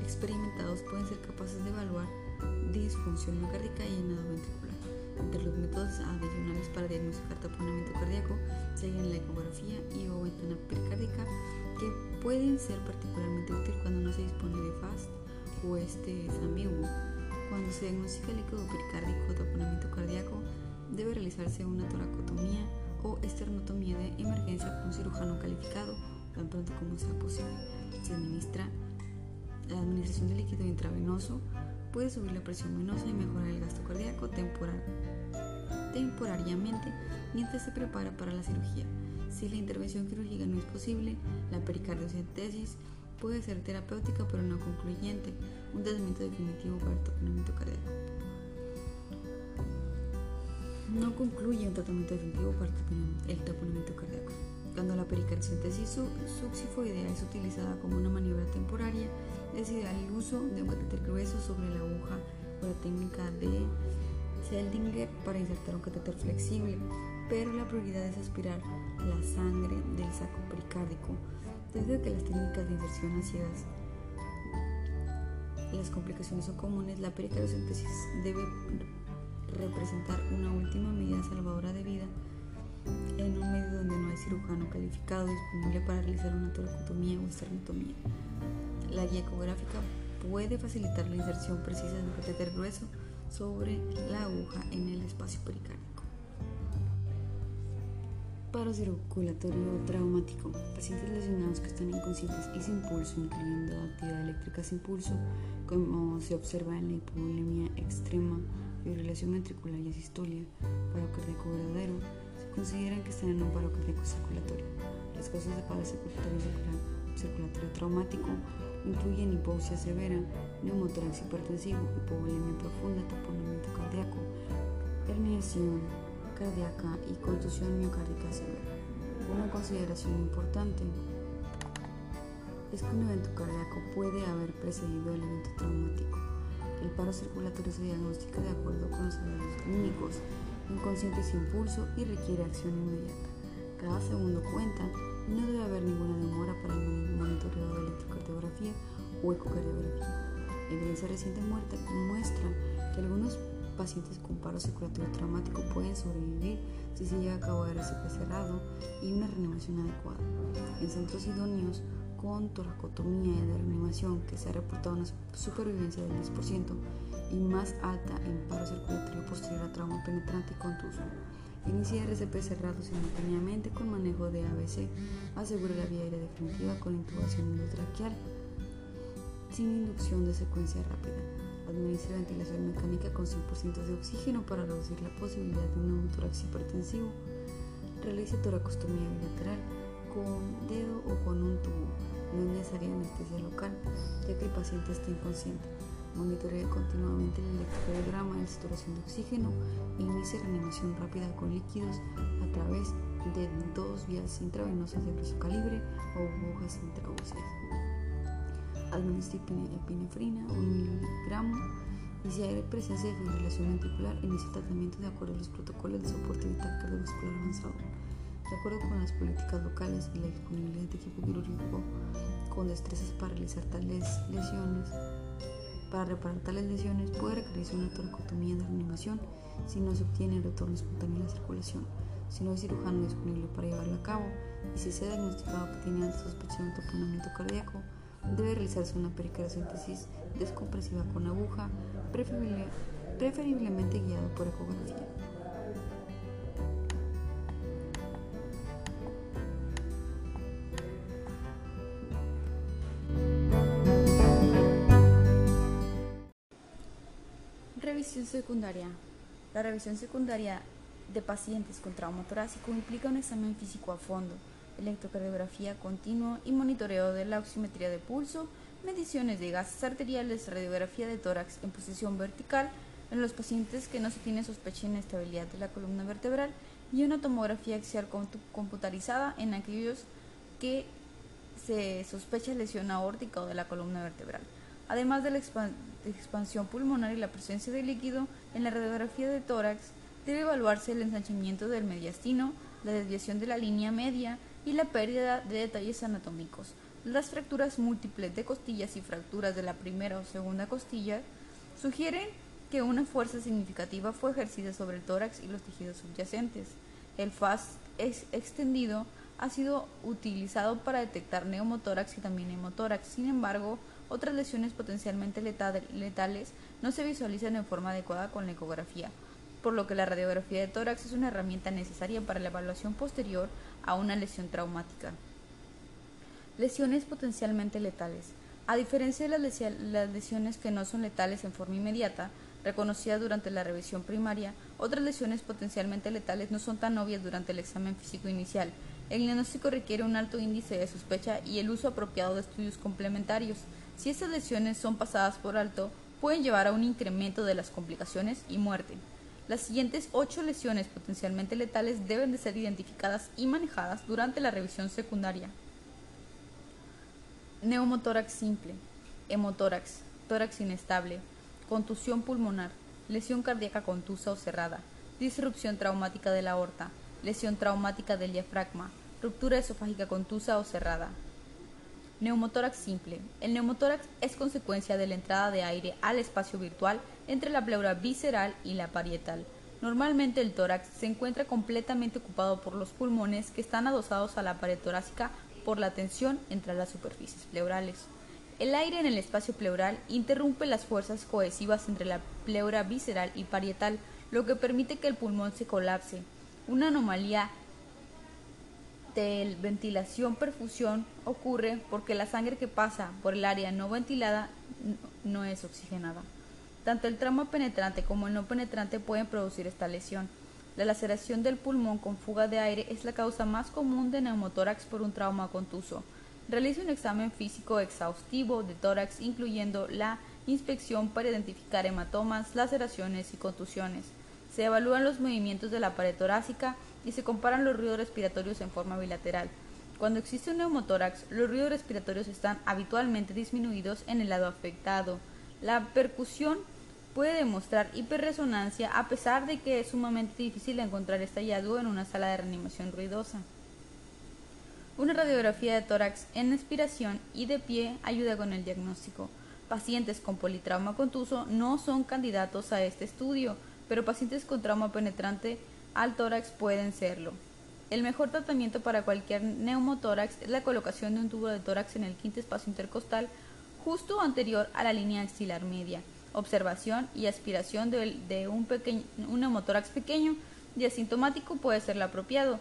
experimentados pueden ser capaces de evaluar disfunción miocárdica y llenado ventricular. Entre los métodos adicionales para diagnosticar taponamiento cardíaco serían la ecografía y o ventana pericárdica, que pueden ser particularmente útil cuando no se dispone de FAST o este es ambiguo. Cuando se diagnostica líquido pericárdico o taponamiento cardíaco, debe realizarse una toracotomía o esternotomía de emergencia con un cirujano calificado tan pronto como sea posible. Se administra la administración de líquido intravenoso puede subir la presión venosa y mejorar el gasto cardíaco temporal, temporariamente mientras se prepara para la cirugía. Si la intervención quirúrgica no es posible, la pericardiocentesis puede ser terapéutica pero no concluyente, un tratamiento definitivo para el taponamiento cardíaco. No concluye un tratamiento definitivo para el taponamiento cardíaco. Cuando la pericardiocentesis succifoidea es utilizada como una maniobra temporaria, es ideal el uso de un catéter grueso sobre la aguja o la técnica de Seldinger para insertar un catéter flexible, pero la prioridad es aspirar la sangre del saco pericárdico, debido a que las técnicas de inserción a ciegas las complicaciones son comunes, la pericardiocentesis debe representar una última medida salvadora de vida en un medio donde no hay cirujano calificado disponible para realizar una toracotomía o esternotomía. La guía ecográfica puede facilitar la inserción precisa de un catéter grueso sobre la aguja en el espacio pericárdico. Paro circulatorio traumático. Pacientes lesionados que están inconscientes y sin pulso, incluyendo actividad eléctrica sin pulso, como se observa en la hipovolemia extrema, fibrilación ventricular y asistolia, paro cardíaco verdadero, se consideran que están en un paro cardíaco circulatorio. Las causas de paro circulatorio, circulatorio traumático incluyen hipoxia severa, neumotórax hipertensivo, hipovolemia profunda, taponamiento cardíaco, herniación cardíaca y contusión miocárdica severa. Una consideración importante es que un evento cardíaco puede haber precedido el evento traumático. El paro circulatorio se diagnostica de acuerdo con los eventos clínicos, inconsciente sin pulso y requiere acción inmediata. Cada segundo cuenta y no debe haber ninguna demora para el monitoreo de electrocardiografía o ecocardiografía. Evidencia reciente muerta muestra que algunos pacientes con paro circulatorio traumático pueden sobrevivir si se lleva a cabo RCP cerrado y una reanimación adecuada. En centros idóneos con toracotomía de reanimación que se ha reportado una supervivencia del 10% y más alta en paro circulatorio posterior a trauma penetrante y contuso. Inicia RCP cerrado simultáneamente con manejo de ABC, asegura la vía aérea definitiva con intubación endotraqueal sin inducción de secuencia rápida. Administra ventilación mecánica con 100% de oxígeno para reducir la posibilidad de un neumotórax hipertensivo. Realiza toracostomía bilateral con dedo o con un tubo. No es necesaria anestesia local, ya que el paciente está inconsciente. Monitorea continuamente el electrocardiograma de saturación de oxígeno e inicia reanimación rápida con líquidos a través de dos vías intravenosas de grueso calibre o agujas intraóseas administra epinefrina, un miligramo, y si hay presencia de fibrilación ventricular, inicia tratamiento de acuerdo a los protocolos de soporte vital cardiovascular avanzado. De acuerdo con las políticas locales y la disponibilidad de equipo quirúrgico con destrezas para realizar tales lesiones, para reparar tales lesiones puede requerirse una toracotomía de reanimación si no se obtiene el retorno espontáneo de la circulación, si no hay cirujano disponible para llevarlo a cabo y si se ha diagnosticado que tiene alta sospecha de un cardíaco, debe realizarse una pericardiocentesis descompresiva con aguja, preferiblemente guiado por ecografía. Revisión secundaria. La revisión secundaria de pacientes con trauma torácico implica un examen físico a fondo electrocardiografía continuo y monitoreo de la oximetría de pulso, mediciones de gases arteriales, radiografía de tórax en posición vertical en los pacientes que no se tiene sospecha de inestabilidad de la columna vertebral y una tomografía axial computarizada en aquellos que se sospecha lesión aórtica o de la columna vertebral. Además de la expansión pulmonar y la presencia de líquido, en la radiografía de tórax debe evaluarse el ensanchamiento del mediastino, la desviación de la línea media, y la pérdida de detalles anatómicos. Las fracturas múltiples de costillas y fracturas de la primera o segunda costilla sugieren que una fuerza significativa fue ejercida sobre el tórax y los tejidos subyacentes. El FAS extendido ha sido utilizado para detectar neumotórax y también hemotórax. Sin embargo, otras lesiones potencialmente letales no se visualizan en forma adecuada con la ecografía, por lo que la radiografía de tórax es una herramienta necesaria para la evaluación posterior a una lesión traumática. Lesiones potencialmente letales. A diferencia de las lesiones que no son letales en forma inmediata, reconocidas durante la revisión primaria, otras lesiones potencialmente letales no son tan obvias durante el examen físico inicial. El diagnóstico requiere un alto índice de sospecha y el uso apropiado de estudios complementarios. Si estas lesiones son pasadas por alto, pueden llevar a un incremento de las complicaciones y muerte. Las siguientes ocho lesiones potencialmente letales deben de ser identificadas y manejadas durante la revisión secundaria. Neumotórax simple, hemotórax, tórax inestable, contusión pulmonar, lesión cardíaca contusa o cerrada, disrupción traumática de la aorta, lesión traumática del diafragma, ruptura esofágica contusa o cerrada. Neumotórax simple. El neumotórax es consecuencia de la entrada de aire al espacio virtual entre la pleura visceral y la parietal. Normalmente el tórax se encuentra completamente ocupado por los pulmones que están adosados a la pared torácica por la tensión entre las superficies pleurales. El aire en el espacio pleural interrumpe las fuerzas cohesivas entre la pleura visceral y parietal, lo que permite que el pulmón se colapse. Una anomalía de ventilación-perfusión ocurre porque la sangre que pasa por el área no ventilada no es oxigenada. Tanto el trauma penetrante como el no penetrante pueden producir esta lesión. La laceración del pulmón con fuga de aire es la causa más común de neumotórax por un trauma contuso. Realiza un examen físico exhaustivo de tórax incluyendo la inspección para identificar hematomas, laceraciones y contusiones. Se evalúan los movimientos de la pared torácica y se comparan los ruidos respiratorios en forma bilateral. Cuando existe un neumotórax, los ruidos respiratorios están habitualmente disminuidos en el lado afectado. La percusión puede demostrar hiperresonancia a pesar de que es sumamente difícil encontrar este hallazgo en una sala de reanimación ruidosa. Una radiografía de tórax en expiración y de pie ayuda con el diagnóstico. Pacientes con politrauma contuso no son candidatos a este estudio, pero pacientes con trauma penetrante al tórax pueden serlo. El mejor tratamiento para cualquier neumotórax es la colocación de un tubo de tórax en el quinto espacio intercostal justo anterior a la línea axilar media observación y aspiración de, un, un neumotórax pequeño y asintomático puede ser lo apropiado,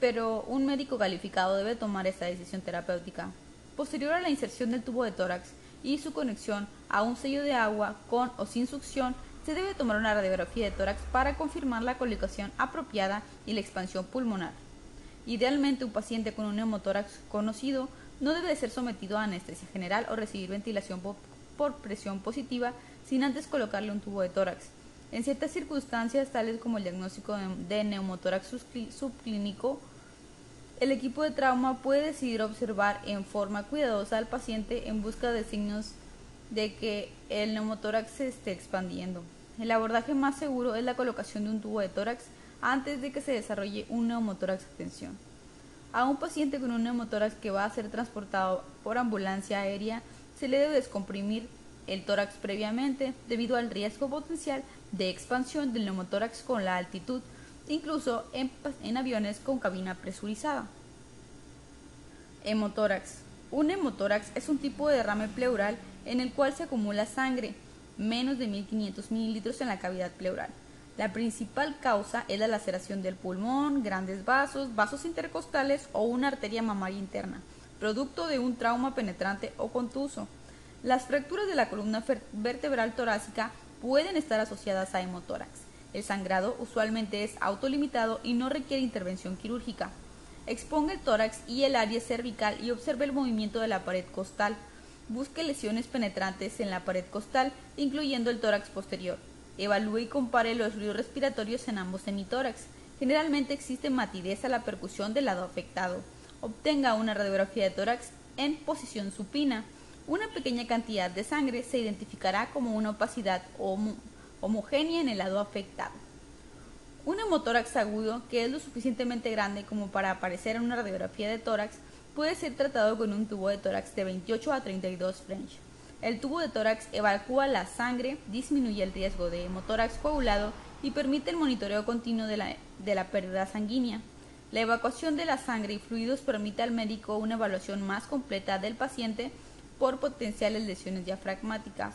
pero un médico calificado debe tomar esta decisión terapéutica. Posterior a la inserción del tubo de tórax y su conexión a un sello de agua con o sin succión, se debe tomar una radiografía de tórax para confirmar la colocación apropiada y la expansión pulmonar. Idealmente, un paciente con un neumotórax conocido no debe ser sometido a anestesia general o recibir ventilación por presión positiva sin antes colocarle un tubo de tórax. En ciertas circunstancias, tales como el diagnóstico de neumotórax subclínico, el equipo de trauma puede decidir observar en forma cuidadosa al paciente en busca de signos de que el neumotórax se esté expandiendo. El abordaje más seguro es la colocación de un tubo de tórax antes de que se desarrolle un neumotórax de tensión. A un paciente con un neumotórax que va a ser transportado por ambulancia aérea se le debe descomprimir el tórax previamente debido al riesgo potencial de expansión del neumotórax con la altitud, incluso en, aviones con cabina presurizada. Hemotórax. Un hemotórax es un tipo de derrame pleural en el cual se acumula sangre, menos de 1500 mililitros en la cavidad pleural. La principal causa es la laceración del pulmón, grandes vasos, vasos intercostales o una arteria mamaria interna, producto de un trauma penetrante o contuso. Las fracturas de la columna vertebral torácica pueden estar asociadas a hemotórax. El sangrado usualmente es autolimitado y no requiere intervención quirúrgica. Exponga el tórax y el área cervical y observe el movimiento de la pared costal. Busque lesiones penetrantes en la pared costal, incluyendo el tórax posterior. Evalúe y compare los ruidos respiratorios en ambos semitórax. Generalmente existe matidez a la percusión del lado afectado. Obtenga una radiografía de tórax en posición supina. Una pequeña cantidad de sangre se identificará como una opacidad homogénea en el lado afectado. Un hemotórax agudo, que es lo suficientemente grande como para aparecer en una radiografía de tórax, puede ser tratado con un tubo de tórax de 28 a 32 French. El tubo de tórax evacúa la sangre, disminuye el riesgo de hemotórax coagulado y permite el monitoreo continuo de la, de la pérdida sanguínea. La evacuación de la sangre y fluidos permite al médico una evaluación más completa del paciente por potenciales lesiones diafragmáticas.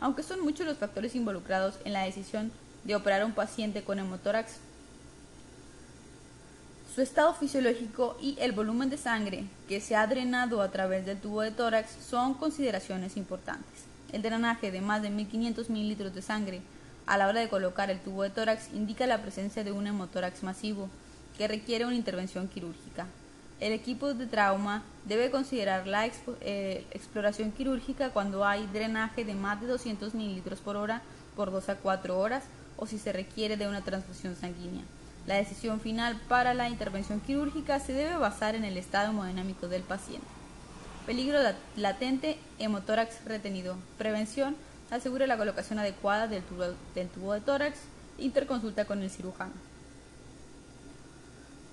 Aunque son muchos los factores involucrados en la decisión de operar a un paciente con hemotórax, su estado fisiológico y el volumen de sangre que se ha drenado a través del tubo de tórax son consideraciones importantes. El drenaje de más de 1500 mililitros de sangre a la hora de colocar el tubo de tórax indica la presencia de un hemotórax masivo que requiere una intervención quirúrgica. El equipo de trauma debe considerar la eh, exploración quirúrgica cuando hay drenaje de más de 200 mililitros por hora por 2 a 4 horas o si se requiere de una transfusión sanguínea. La decisión final para la intervención quirúrgica se debe basar en el estado hemodinámico del paciente. Peligro latente, hemotórax retenido. Prevención. asegure la colocación adecuada del tubo, de tórax, interconsulta con el cirujano.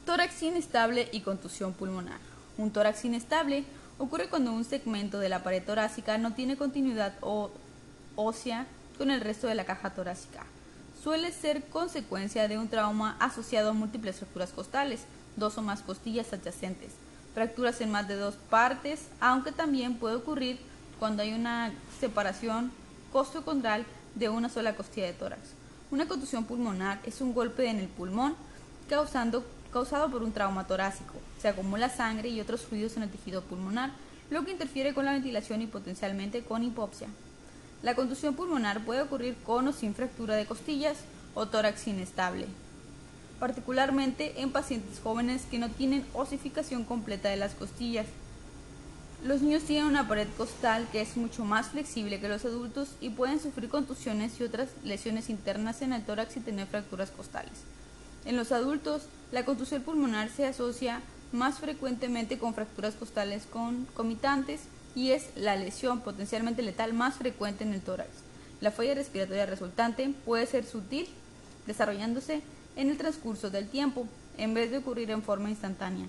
Tórax inestable y contusión pulmonar. Un tórax inestable ocurre cuando un segmento de la pared torácica no tiene continuidad ósea con el resto de la caja torácica. Suele ser consecuencia de un trauma asociado a múltiples fracturas costales, dos o más costillas adyacentes, fracturas en más de dos partes, aunque también puede ocurrir cuando hay una separación costocondral de una sola costilla de tórax. Una contusión pulmonar es un golpe en el pulmón causando, causado por un trauma torácico. Se acumula sangre y otros fluidos en el tejido pulmonar, lo que interfiere con la ventilación y potencialmente con hipopsia. La contusión pulmonar puede ocurrir con o sin fractura de costillas o tórax inestable particularmente en pacientes jóvenes que no tienen osificación completa de las costillas. Los niños tienen una pared costal que es mucho más flexible que los adultos y pueden sufrir contusiones y otras lesiones internas en el tórax y tener fracturas costales. En los adultos, la contusión pulmonar se asocia más frecuentemente con fracturas costales concomitantes y es la lesión potencialmente letal más frecuente en el tórax. La falla respiratoria resultante puede ser sutil, desarrollándose en el transcurso del tiempo, en vez de ocurrir en forma instantánea.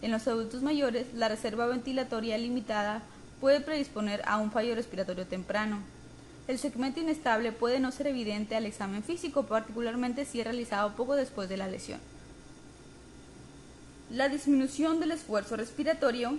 En los adultos mayores, la reserva ventilatoria limitada puede predisponer a un fallo respiratorio temprano. El segmento inestable puede no ser evidente al examen físico, particularmente si es realizado poco después de la lesión. La disminución del esfuerzo respiratorio,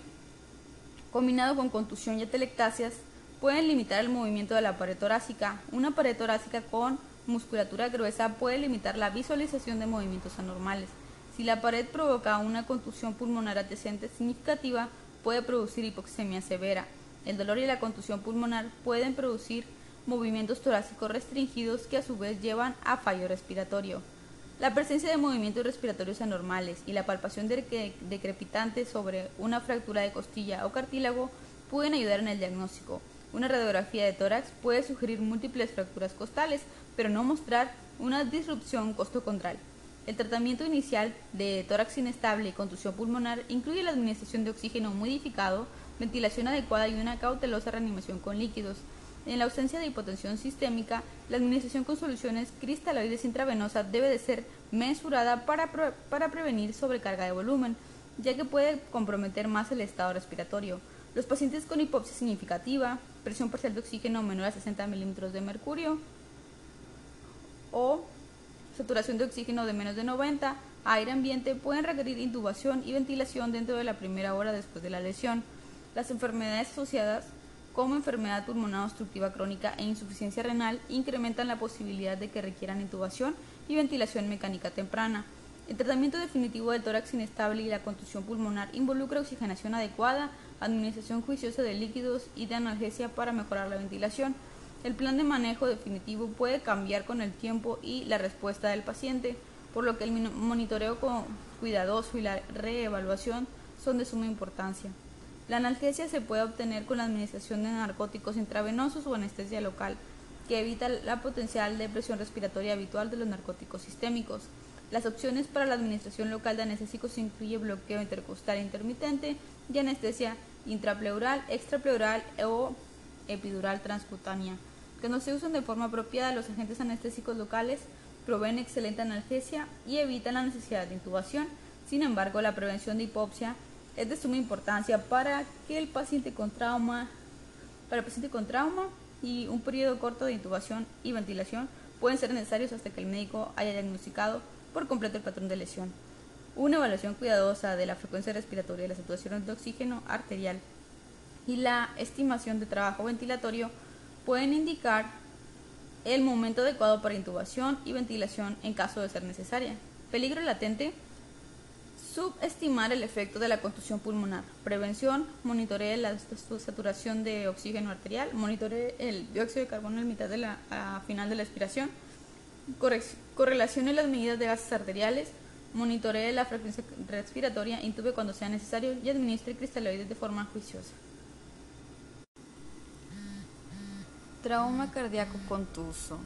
combinado con contusión y atelectasias, pueden limitar el movimiento de la pared torácica. Una pared torácica con musculatura gruesa puede limitar la visualización de movimientos anormales. Si la pared provoca una contusión pulmonar adyacente significativa, puede producir hipoxemia severa. El dolor y la contusión pulmonar pueden producir movimientos torácicos restringidos que a su vez llevan a fallo respiratorio. La presencia de movimientos respiratorios anormales y la palpación decrepitante sobre una fractura de costilla o cartílago pueden ayudar en el diagnóstico. Una radiografía de tórax puede sugerir múltiples fracturas costales, pero no mostrar una disrupción costocondral. El tratamiento inicial de tórax inestable y contusión pulmonar incluye la administración de oxígeno modificado, ventilación adecuada y una cautelosa reanimación con líquidos. En la ausencia de hipotensión sistémica, la administración con soluciones cristaloides intravenosas debe de ser mesurada para, para prevenir sobrecarga de volumen, ya que puede comprometer más el estado respiratorio. Los pacientes con hipopsia significativa, presión parcial de oxígeno menor a 60 milímetros de mercurio o saturación de oxígeno de menos de 90, aire ambiente pueden requerir intubación y ventilación dentro de la primera hora después de la lesión. Las enfermedades asociadas como enfermedad pulmonar obstructiva crónica e insuficiencia renal incrementan la posibilidad de que requieran intubación y ventilación mecánica temprana. El tratamiento definitivo del tórax inestable y la contusión pulmonar involucra oxigenación adecuada, administración juiciosa de líquidos y de analgesia para mejorar la ventilación. El plan de manejo definitivo puede cambiar con el tiempo y la respuesta del paciente, por lo que el monitoreo cuidadoso y la reevaluación son de suma importancia. La analgesia se puede obtener con la administración de narcóticos intravenosos o anestesia local, que evita la potencial depresión respiratoria habitual de los narcóticos sistémicos. Las opciones para la administración local de anestésicos incluyen bloqueo intercostal intermitente y anestesia intrapleural, extrapleural o epidural transcutánea. Que no se usan de forma apropiada, los agentes anestésicos locales proveen excelente analgesia y evitan la necesidad de intubación. Sin embargo, la prevención de hipopsia es de suma importancia para que el paciente con trauma, para el paciente con trauma y un periodo corto de intubación y ventilación pueden ser necesarios hasta que el médico haya diagnosticado por completo el patrón de lesión una evaluación cuidadosa de la frecuencia respiratoria, la saturación de oxígeno arterial y la estimación de trabajo ventilatorio pueden indicar el momento adecuado para intubación y ventilación en caso de ser necesaria. Peligro latente. Subestimar el efecto de la contusión pulmonar. Prevención. Monitoree la saturación de oxígeno arterial. Monitoree el dióxido de carbono en mitad de la final de la expiración. Correlacione las medidas de gases arteriales monitoree la frecuencia respiratoria, intube cuando sea necesario y administre cristaloides de forma juiciosa. Trauma cardíaco contuso.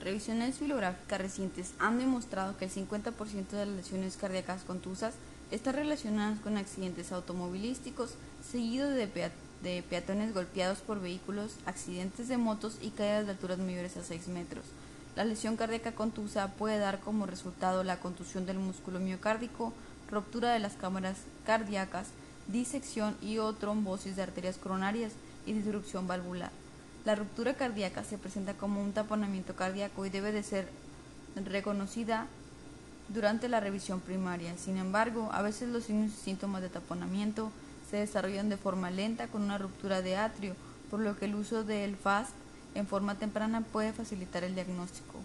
Revisiones bibliográficas recientes han demostrado que el 50% de las lesiones cardíacas contusas están relacionadas con accidentes automovilísticos seguidos de de peatones golpeados por vehículos, accidentes de motos y caídas de alturas mayores a 6 metros. La lesión cardíaca contusa puede dar como resultado la contusión del músculo miocárdico, ruptura de las cámaras cardíacas, disección y o trombosis de arterias coronarias y disrupción valvular. La ruptura cardíaca se presenta como un taponamiento cardíaco y debe de ser reconocida durante la revisión primaria. Sin embargo, a veces los signos síntomas de taponamiento se desarrollan de forma lenta con una ruptura de atrio, por lo que el uso del FAST en forma temprana puede facilitar el diagnóstico.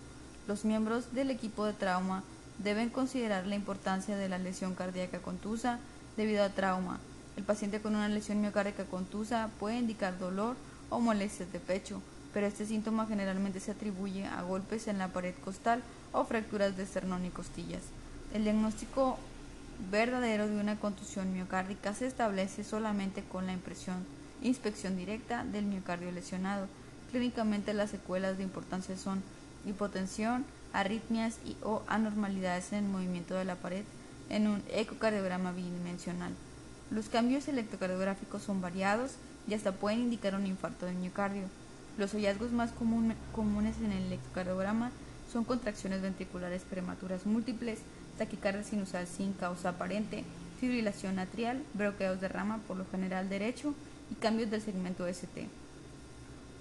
Los miembros del equipo de trauma deben considerar la importancia de la lesión cardíaca contusa debido a trauma. El paciente con una lesión miocárdica contusa puede indicar dolor o molestias de pecho, pero este síntoma generalmente se atribuye a golpes en la pared costal o fracturas de esternón y costillas. El diagnóstico verdadero de una contusión miocárdica se establece solamente con la impresión, inspección directa del miocardio lesionado. Clínicamente las secuelas de importancia son hipotensión, arritmias y o anormalidades en el movimiento de la pared en un ecocardiograma bidimensional. Los cambios electrocardiográficos son variados y hasta pueden indicar un infarto de miocardio. Los hallazgos más comunes en el electrocardiograma son contracciones ventriculares prematuras múltiples, taquicardia sinusal sin causa aparente, fibrilación atrial, bloqueos de rama por lo general derecho y cambios del segmento ST.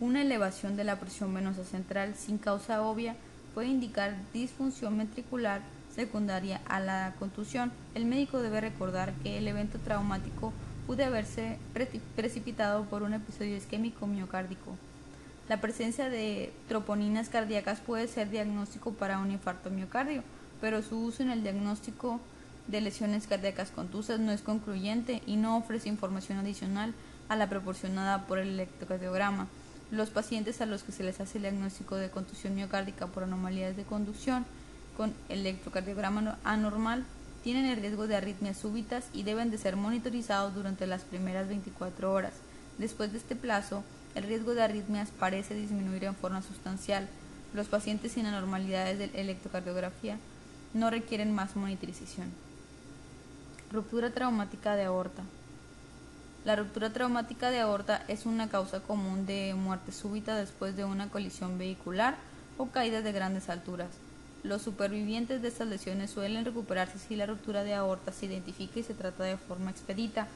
Una elevación de la presión venosa central sin causa obvia puede indicar disfunción ventricular secundaria a la contusión. El médico debe recordar que el evento traumático puede haberse precipitado por un episodio isquémico miocárdico. La presencia de troponinas cardíacas puede ser diagnóstico para un infarto miocardio, pero su uso en el diagnóstico de lesiones cardíacas contusas no es concluyente y no ofrece información adicional a la proporcionada por el electrocardiograma. Los pacientes a los que se les hace el diagnóstico de contusión miocárdica por anomalías de conducción con electrocardiograma anormal tienen el riesgo de arritmias súbitas y deben de ser monitorizados durante las primeras 24 horas. Después de este plazo, el riesgo de arritmias parece disminuir en forma sustancial. Los pacientes sin anormalidades de electrocardiografía no requieren más monitorización. Ruptura traumática de aorta. La ruptura traumática de aorta es una causa común de muerte súbita después de una colisión vehicular o caída de grandes alturas. Los supervivientes de estas lesiones suelen recuperarse si la ruptura de aorta se identifica y se trata de forma expedita.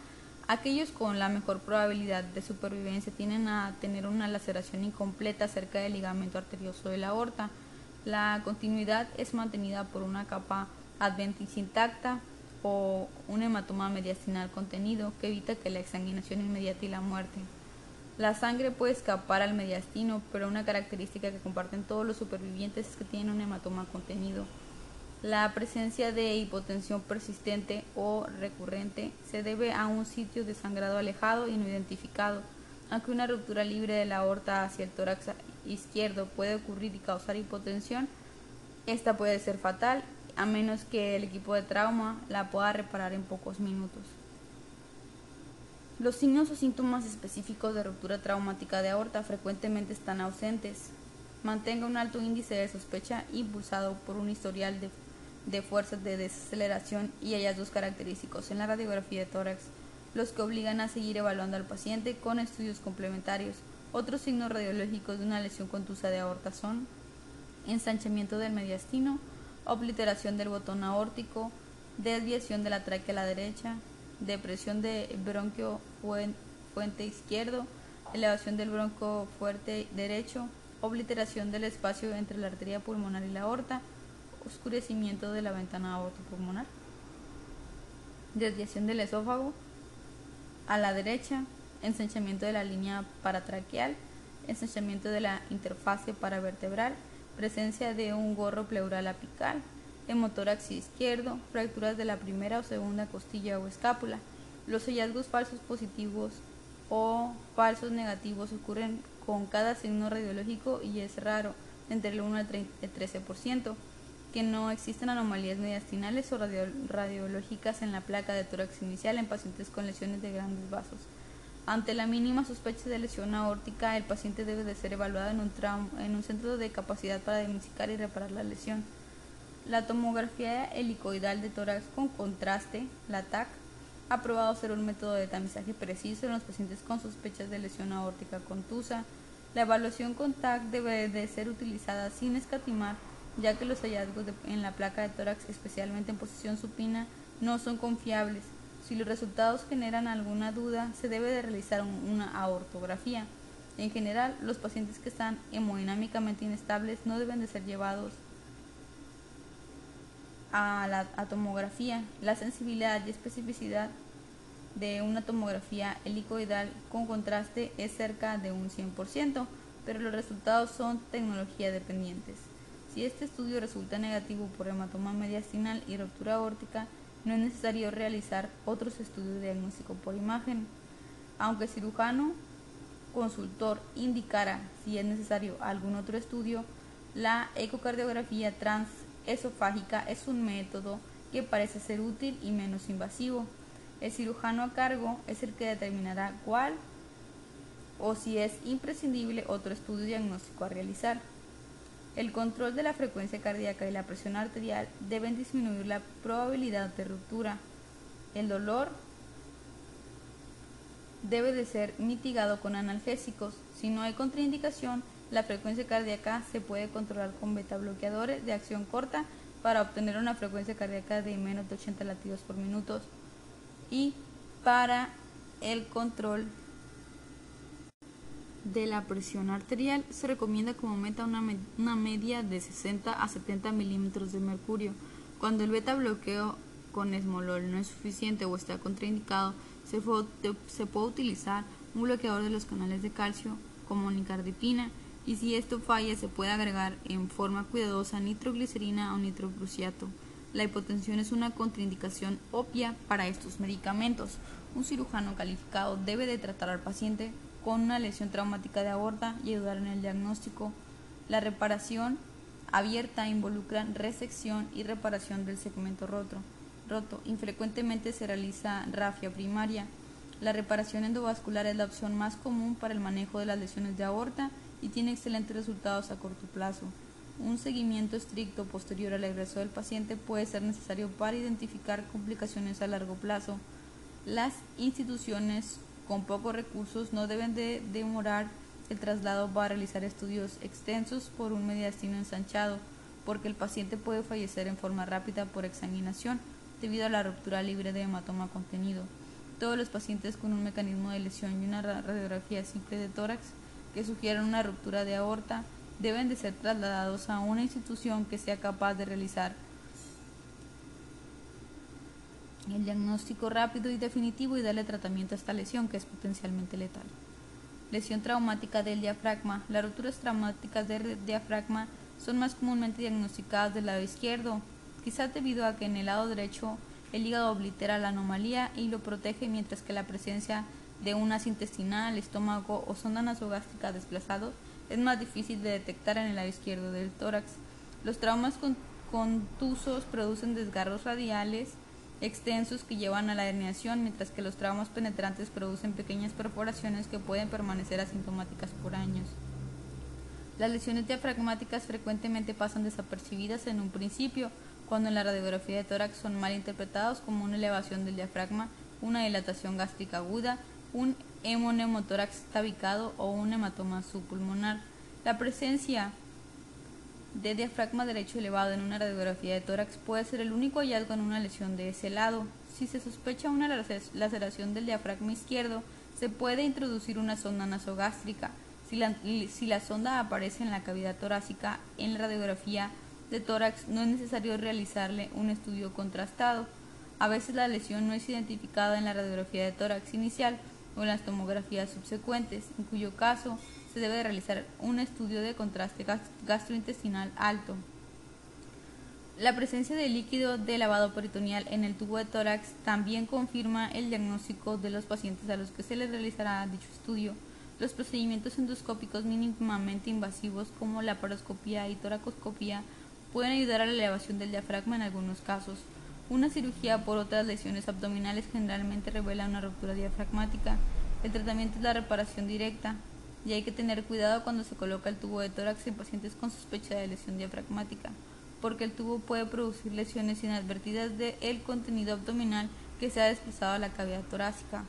Aquellos con la mejor probabilidad de supervivencia tienen a tener una laceración incompleta cerca del ligamento arterioso de la aorta. La continuidad es mantenida por una capa adventicia intacta o un hematoma mediastinal contenido que evita que la exsanguinación inmediata y la muerte. La sangre puede escapar al mediastino, pero una característica que comparten todos los supervivientes es que tienen un hematoma contenido. La presencia de hipotensión persistente o recurrente se debe a un sitio de sangrado alejado y no identificado. Aunque una ruptura libre de la aorta hacia el tórax izquierdo puede ocurrir y causar hipotensión, esta puede ser fatal a menos que el equipo de trauma la pueda reparar en pocos minutos. Los signos o síntomas específicos de ruptura traumática de aorta frecuentemente están ausentes. Mantenga un alto índice de sospecha impulsado por un historial de fuerzas de desaceleración y hallazgos característicos en la radiografía de tórax, los que obligan a seguir evaluando al paciente con estudios complementarios. Otros signos radiológicos de una lesión contusa de aorta son ensanchamiento del mediastino, obliteración del botón aórtico, desviación de la tráquea a la derecha, depresión de bronquio fuente izquierdo, elevación del bronco fuerte derecho, obliteración del espacio entre la arteria pulmonar y la aorta, oscurecimiento de la ventana aortopulmonar, desviación del esófago a la derecha, ensanchamiento de la línea paratraqueal, ensanchamiento de la interfase paravertebral, presencia de un gorro pleural apical, hemotórax izquierdo, fracturas de la primera o segunda costilla o escápula. Los hallazgos falsos positivos o falsos negativos ocurren con cada signo radiológico y es raro, entre el 1 al 13% que no existen anomalías mediastinales o radiológicas en la placa de tórax inicial en pacientes con lesiones de grandes vasos. Ante la mínima sospecha de lesión aórtica, el paciente debe de ser evaluado en un, en un centro de capacidad para diagnosticar y reparar la lesión. La tomografía helicoidal de tórax con contraste, la TAC, ha probado ser un método de tamizaje preciso en los pacientes con sospechas de lesión aórtica contusa. La evaluación con TAC debe de ser utilizada sin escatimar, ya que los hallazgos en la placa de tórax, especialmente en posición supina, no son confiables. Si los resultados generan alguna duda, se debe de realizar una aortografía. En general, los pacientes que están hemodinámicamente inestables no deben de ser llevados a la tomografía. La sensibilidad y especificidad de una tomografía helicoidal con contraste es cerca de un 100%, pero los resultados son tecnología dependientes. Si este estudio resulta negativo por hematoma mediastinal y ruptura aórtica, no es necesario realizar otros estudios de diagnóstico por imagen. Aunque el cirujano consultor indicara si es necesario algún otro estudio, la ecocardiografía transesofágica es un método que parece ser útil y menos invasivo. El cirujano a cargo es el que determinará cuál o si es imprescindible otro estudio diagnóstico a realizar. El control de la frecuencia cardíaca y la presión arterial deben disminuir la probabilidad de ruptura. El dolor debe de ser mitigado con analgésicos. Si no hay contraindicación, la frecuencia cardíaca se puede controlar con beta bloqueadores de acción corta para obtener una frecuencia cardíaca de menos de 80 latidos por minuto y para el control de la presión arterial se recomienda como meta una, media de 60 a 70 milímetros de mercurio. Cuando el beta bloqueo con esmolol no es suficiente o está contraindicado, se puede utilizar un bloqueador de los canales de calcio como nicardipina y si esto falla se puede agregar en forma cuidadosa nitroglicerina o nitrogluciato. La hipotensión es una contraindicación obvia para estos medicamentos. Un cirujano calificado debe de tratar al paciente con una lesión traumática de aorta y ayudar en el diagnóstico. La reparación abierta involucra resección y reparación del segmento roto. roto. Infrecuentemente se realiza rafia primaria. La reparación endovascular es la opción más común para el manejo de las lesiones de aorta y tiene excelentes resultados a corto plazo. Un seguimiento estricto posterior al egreso del paciente puede ser necesario para identificar complicaciones a largo plazo. Las instituciones con pocos recursos no deben de demorar el traslado para realizar estudios extensos por un mediastino ensanchado, porque el paciente puede fallecer en forma rápida por examinación debido a la ruptura libre de hematoma contenido. Todos los pacientes con un mecanismo de lesión y una radiografía simple de tórax que sugieran una ruptura de aorta deben de ser trasladados a una institución que sea capaz de realizar el diagnóstico rápido y definitivo y darle tratamiento a esta lesión que es potencialmente letal. Lesión traumática del diafragma. Las rupturas traumáticas del diafragma son más comúnmente diagnosticadas del lado izquierdo, quizás debido a que en el lado derecho el hígado oblitera la anomalía y lo protege mientras que la presencia de un as intestinal, estómago o sonda nasogástrica desplazado es más difícil de detectar en el lado izquierdo del tórax. Los traumas contusos producen desgarros radiales extensos que llevan a la herniación, mientras que los traumas penetrantes producen pequeñas perforaciones que pueden permanecer asintomáticas por años. Las lesiones diafragmáticas frecuentemente pasan desapercibidas en un principio, cuando en la radiografía de tórax son mal interpretados como una elevación del diafragma, una dilatación gástrica aguda, un hemonemotórax tabicado o un hematoma subpulmonar. La presencia de diafragma derecho elevado en una radiografía de tórax puede ser el único hallazgo en una lesión de ese lado. Si se sospecha una laceración del diafragma izquierdo, se puede introducir una sonda nasogástrica. Si la, si la sonda aparece en la cavidad torácica en la radiografía de tórax, no es necesario realizarle un estudio contrastado. A veces la lesión no es identificada en la radiografía de tórax inicial, o las tomografías subsecuentes, en cuyo caso se debe realizar un estudio de contraste gastrointestinal alto. La presencia de líquido de lavado peritoneal en el tubo de tórax también confirma el diagnóstico de los pacientes a los que se les realizará dicho estudio. Los procedimientos endoscópicos mínimamente invasivos como la paroscopía y toracoscopía pueden ayudar a la elevación del diafragma en algunos casos. Una cirugía por otras lesiones abdominales generalmente revela una ruptura diafragmática. El tratamiento es la reparación directa y hay que tener cuidado cuando se coloca el tubo de tórax en pacientes con sospecha de lesión diafragmática, porque el tubo puede producir lesiones inadvertidas del contenido abdominal que se ha desplazado a la cavidad torácica.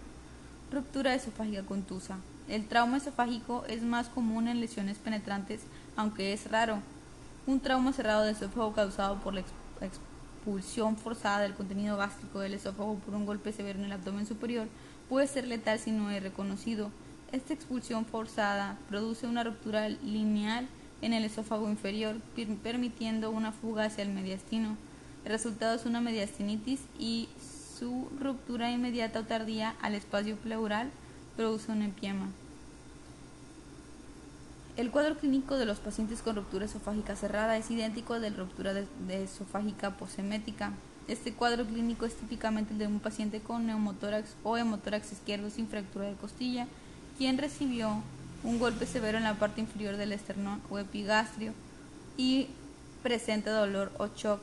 Ruptura esofágica contusa. El trauma esofágico es más común en lesiones penetrantes, aunque es raro. Un trauma cerrado de esófago causado por la expulsión forzada del contenido gástrico del esófago por un golpe severo en el abdomen superior puede ser letal si no es reconocido. Esta expulsión forzada produce una ruptura lineal en el esófago inferior, permitiendo una fuga hacia el mediastino. El resultado es una mediastinitis y su ruptura inmediata o tardía al espacio pleural produce un empiema. El cuadro clínico de los pacientes con ruptura esofágica cerrada es idéntico al de ruptura de, esofágica posemética. Este cuadro clínico es típicamente el de un paciente con neumotórax o hemotórax izquierdo sin fractura de costilla, quien recibió un golpe severo en la parte inferior del esternón o epigastrio y presenta dolor o shock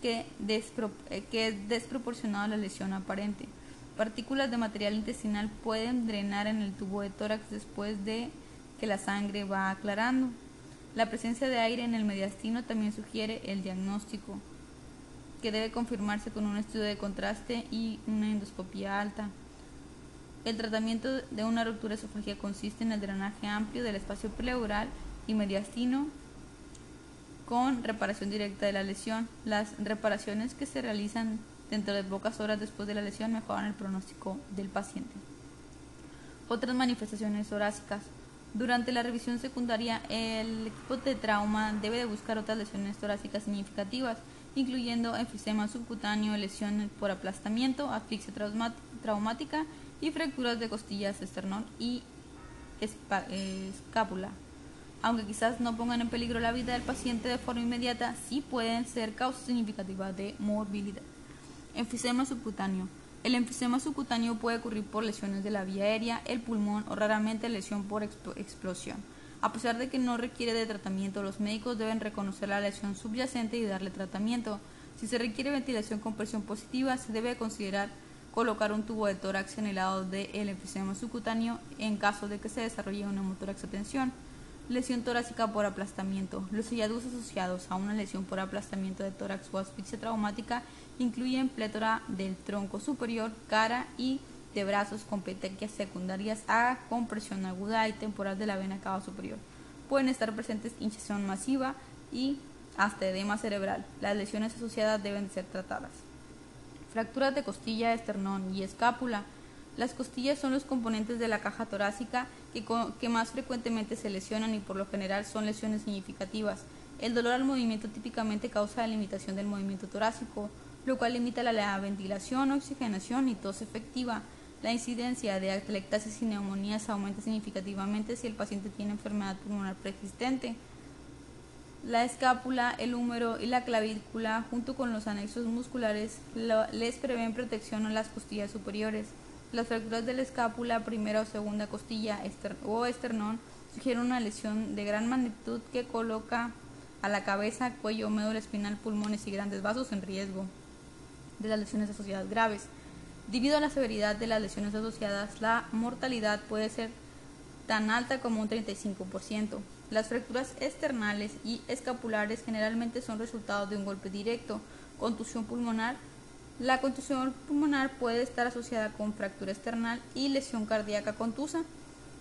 que, eh, que es desproporcionado a la lesión aparente. Partículas de material intestinal pueden drenar en el tubo de tórax después de que la sangre va aclarando. La presencia de aire en el mediastino también sugiere el diagnóstico, que debe confirmarse con un estudio de contraste y una endoscopía alta. El tratamiento de una ruptura esofágica consiste en el drenaje amplio del espacio pleural y mediastino con reparación directa de la lesión. Las reparaciones que se realizan dentro de pocas horas después de la lesión mejoran el pronóstico del paciente. Otras manifestaciones torácicas. Durante la revisión secundaria, el equipo de trauma debe de buscar otras lesiones torácicas significativas, incluyendo enfisema subcutáneo, lesión por aplastamiento, asfixia traumática y fracturas de costillas, esternón y escápula. Aunque quizás no pongan en peligro la vida del paciente de forma inmediata, sí pueden ser causa significativa de morbilidad. Enfisema subcutáneo. El enfisema subcutáneo puede ocurrir por lesiones de la vía aérea, el pulmón o raramente lesión por explosión. A pesar de que no requiere de tratamiento, los médicos deben reconocer la lesión subyacente y darle tratamiento. Si se requiere ventilación con presión positiva, se debe considerar colocar un tubo de tórax en el lado del enfisema subcutáneo en caso de que se desarrolle una hemotórax a tensión. Lesión torácica por aplastamiento. Los hallazgos asociados a una lesión por aplastamiento de tórax o asfixia traumática incluyen plétora del tronco superior, cara y de brazos con petequias secundarias a compresión aguda y temporal de la vena cava superior. Pueden estar presentes hinchazón masiva y hasta edema cerebral. Las lesiones asociadas deben ser tratadas. Fracturas de costilla, esternón y escápula. Las costillas son los componentes de la caja torácica que, más frecuentemente se lesionan y por lo general son lesiones significativas. El dolor al movimiento típicamente causa la limitación del movimiento torácico, lo cual limita la, ventilación, oxigenación y tos efectiva. La incidencia de atelectasis y neumonías aumenta significativamente si el paciente tiene enfermedad pulmonar preexistente. La escápula, el húmero y la clavícula, junto con los anexos musculares, les prevén protección a las costillas superiores. Las fracturas de la escápula, primera o segunda costilla o esternón, sugieren una lesión de gran magnitud que coloca a la cabeza, cuello, médula espinal, pulmones y grandes vasos en riesgo de las lesiones asociadas graves. Debido a la severidad de las lesiones asociadas, la mortalidad puede ser tan alta como un 35%. Las fracturas externales y escapulares generalmente son resultado de un golpe directo, contusión pulmonar. La contusión pulmonar puede estar asociada con fractura external y lesión cardíaca contusa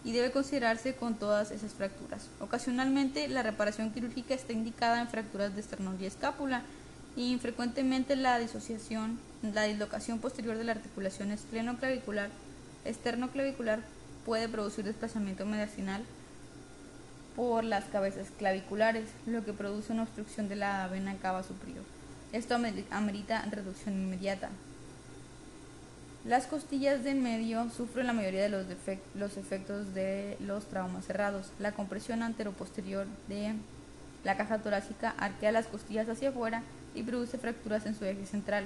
y debe considerarse con todas esas fracturas. Ocasionalmente la reparación quirúrgica está indicada en fracturas de esternón y escápula y frecuentemente la disociación, la dislocación posterior de la articulación esternoclavicular, esternoclavicular puede producir desplazamiento mediastinal por las cabezas claviculares, lo que produce una obstrucción de la vena cava superior. Esto amerita reducción inmediata. Las costillas de medio sufren la mayoría de los, efectos de los traumas cerrados. La compresión anteroposterior de la caja torácica arquea las costillas hacia afuera y produce fracturas en su eje central.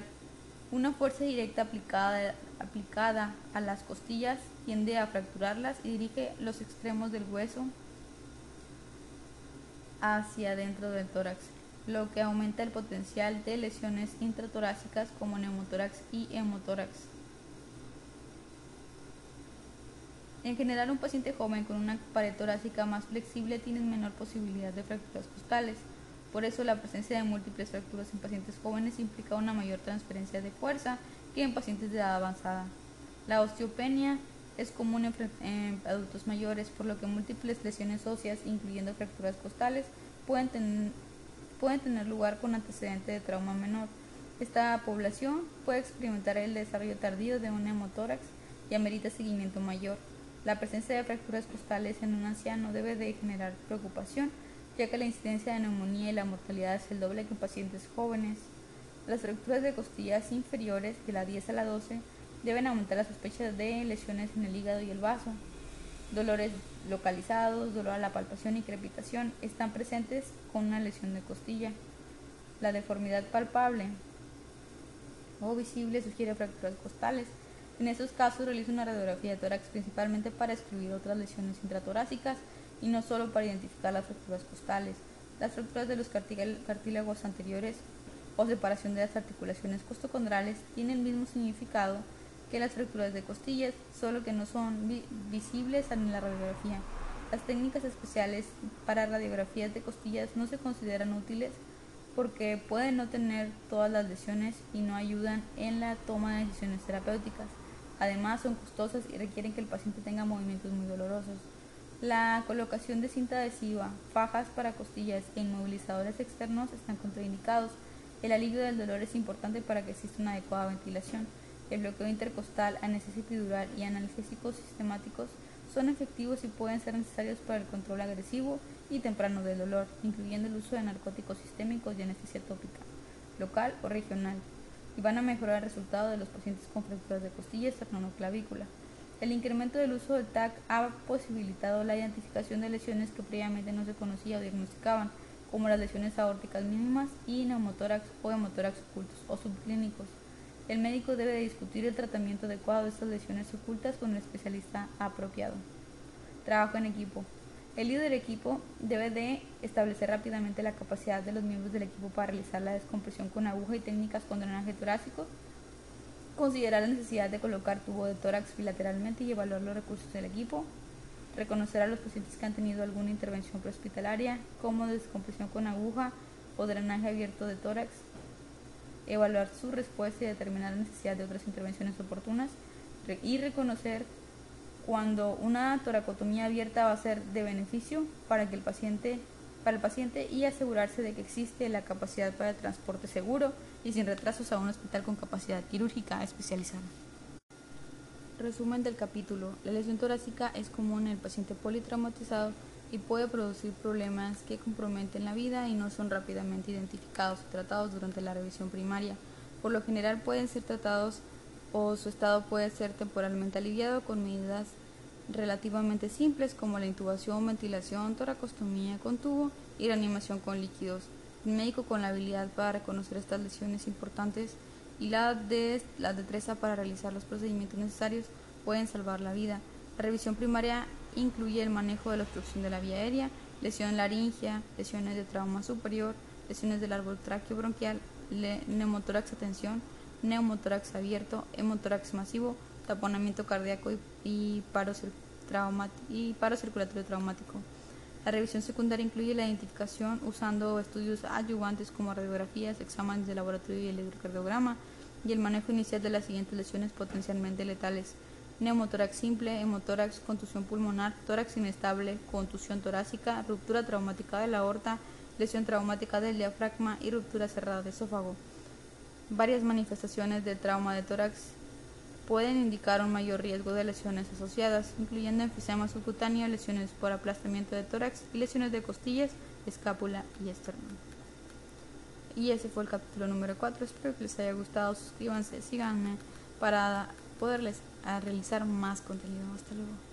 Una fuerza directa aplicada, aplicada a las costillas tiende a fracturarlas y dirige los extremos del hueso hacia dentro del tórax, lo que aumenta el potencial de lesiones intratorácicas como neumotórax y hemotórax. En general, un paciente joven con una pared torácica más flexible tiene menor posibilidad de fracturas costales. Por eso, la presencia de múltiples fracturas en pacientes jóvenes implica una mayor transferencia de fuerza que en pacientes de edad avanzada. La osteopenia es común en, adultos mayores, por lo que múltiples lesiones óseas, incluyendo fracturas costales, pueden, pueden tener lugar con antecedente de trauma menor. Esta población puede experimentar el desarrollo tardío de un hemotórax y amerita seguimiento mayor. La presencia de fracturas costales en un anciano debe de generar preocupación, ya que la incidencia de neumonía y la mortalidad es el doble que en pacientes jóvenes. Las fracturas de costillas inferiores, de la 10 a la 12, deben aumentar la sospecha de lesiones en el hígado y el vaso. Dolores localizados, dolor a la palpación y crepitación están presentes con una lesión de costilla. La deformidad palpable o visible sugiere fracturas costales. En estos casos realiza una radiografía de tórax principalmente para excluir otras lesiones intratorácicas y no solo para identificar las fracturas costales. Las fracturas de los cartílagos anteriores o separación de las articulaciones costocondrales tienen el mismo significado que las fracturas de costillas, solo que no son visibles en la radiografía. Las técnicas especiales para radiografías de costillas no se consideran útiles porque pueden no tener todas las lesiones y no ayudan en la toma de decisiones terapéuticas. Además, son costosas y requieren que el paciente tenga movimientos muy dolorosos. La colocación de cinta adhesiva, fajas para costillas e inmovilizadores externos están contraindicados. El alivio del dolor es importante para que exista una adecuada ventilación. El bloqueo intercostal, anestesia epidural y analgésicos sistemáticos son efectivos y pueden ser necesarios para el control agresivo y temprano del dolor, incluyendo el uso de narcóticos sistémicos y anestesia tópica, local o regional y van a mejorar el resultado de los pacientes con fracturas de costilla esternoclavícula. El incremento del uso del TAC ha posibilitado la identificación de lesiones que previamente no se conocía o diagnosticaban, como las lesiones aórticas mínimas y neumotórax o hemotórax ocultos o subclínicos. El médico debe discutir el tratamiento adecuado de estas lesiones ocultas con el especialista apropiado. Trabajo en equipo. El líder equipo debe de establecer rápidamente la capacidad de los miembros del equipo para realizar la descompresión con aguja y técnicas con drenaje torácico, considerar la necesidad de colocar tubo de tórax bilateralmente y evaluar los recursos del equipo, reconocer a los pacientes que han tenido alguna intervención prehospitalaria, como descompresión con aguja o drenaje abierto de tórax, evaluar su respuesta y determinar la necesidad de otras intervenciones oportunas y reconocer cuando una toracotomía abierta va a ser de beneficio para, que el paciente, para el paciente y asegurarse de que existe la capacidad para el transporte seguro y sin retrasos a un hospital con capacidad quirúrgica especializada. Resumen del capítulo. La lesión torácica es común en el paciente politraumatizado y puede producir problemas que comprometen la vida y no son rápidamente identificados o tratados durante la revisión primaria. Por lo general pueden ser tratados o su estado puede ser temporalmente aliviado con medidas relativamente simples como la intubación, ventilación, toracostomía con tubo y reanimación con líquidos. El médico con la habilidad para reconocer estas lesiones importantes y la, de, la destreza para realizar los procedimientos necesarios pueden salvar la vida. La revisión primaria incluye el manejo de la obstrucción de la vía aérea, lesión laringea, lesiones de trauma superior, lesiones del árbol tráqueo bronquial, neumotórax atención, neumotórax abierto, hemotórax masivo, taponamiento cardíaco y, paro, y paro circulatorio traumático. La revisión secundaria incluye la identificación usando estudios adyuvantes como radiografías, exámenes de laboratorio y electrocardiograma y el manejo inicial de las siguientes lesiones potencialmente letales. Neumotórax simple, hemotórax, contusión pulmonar, tórax inestable, contusión torácica, ruptura traumática de la aorta, lesión traumática del diafragma y ruptura cerrada de esófago. Varias manifestaciones de trauma de tórax pueden indicar un mayor riesgo de lesiones asociadas, incluyendo enfisema subcutáneo, lesiones por aplastamiento de tórax y lesiones de costillas, escápula y esternón. Y ese fue el capítulo número 4. Espero que les haya gustado. Suscríbanse, síganme para poderles realizar más contenido. Hasta luego.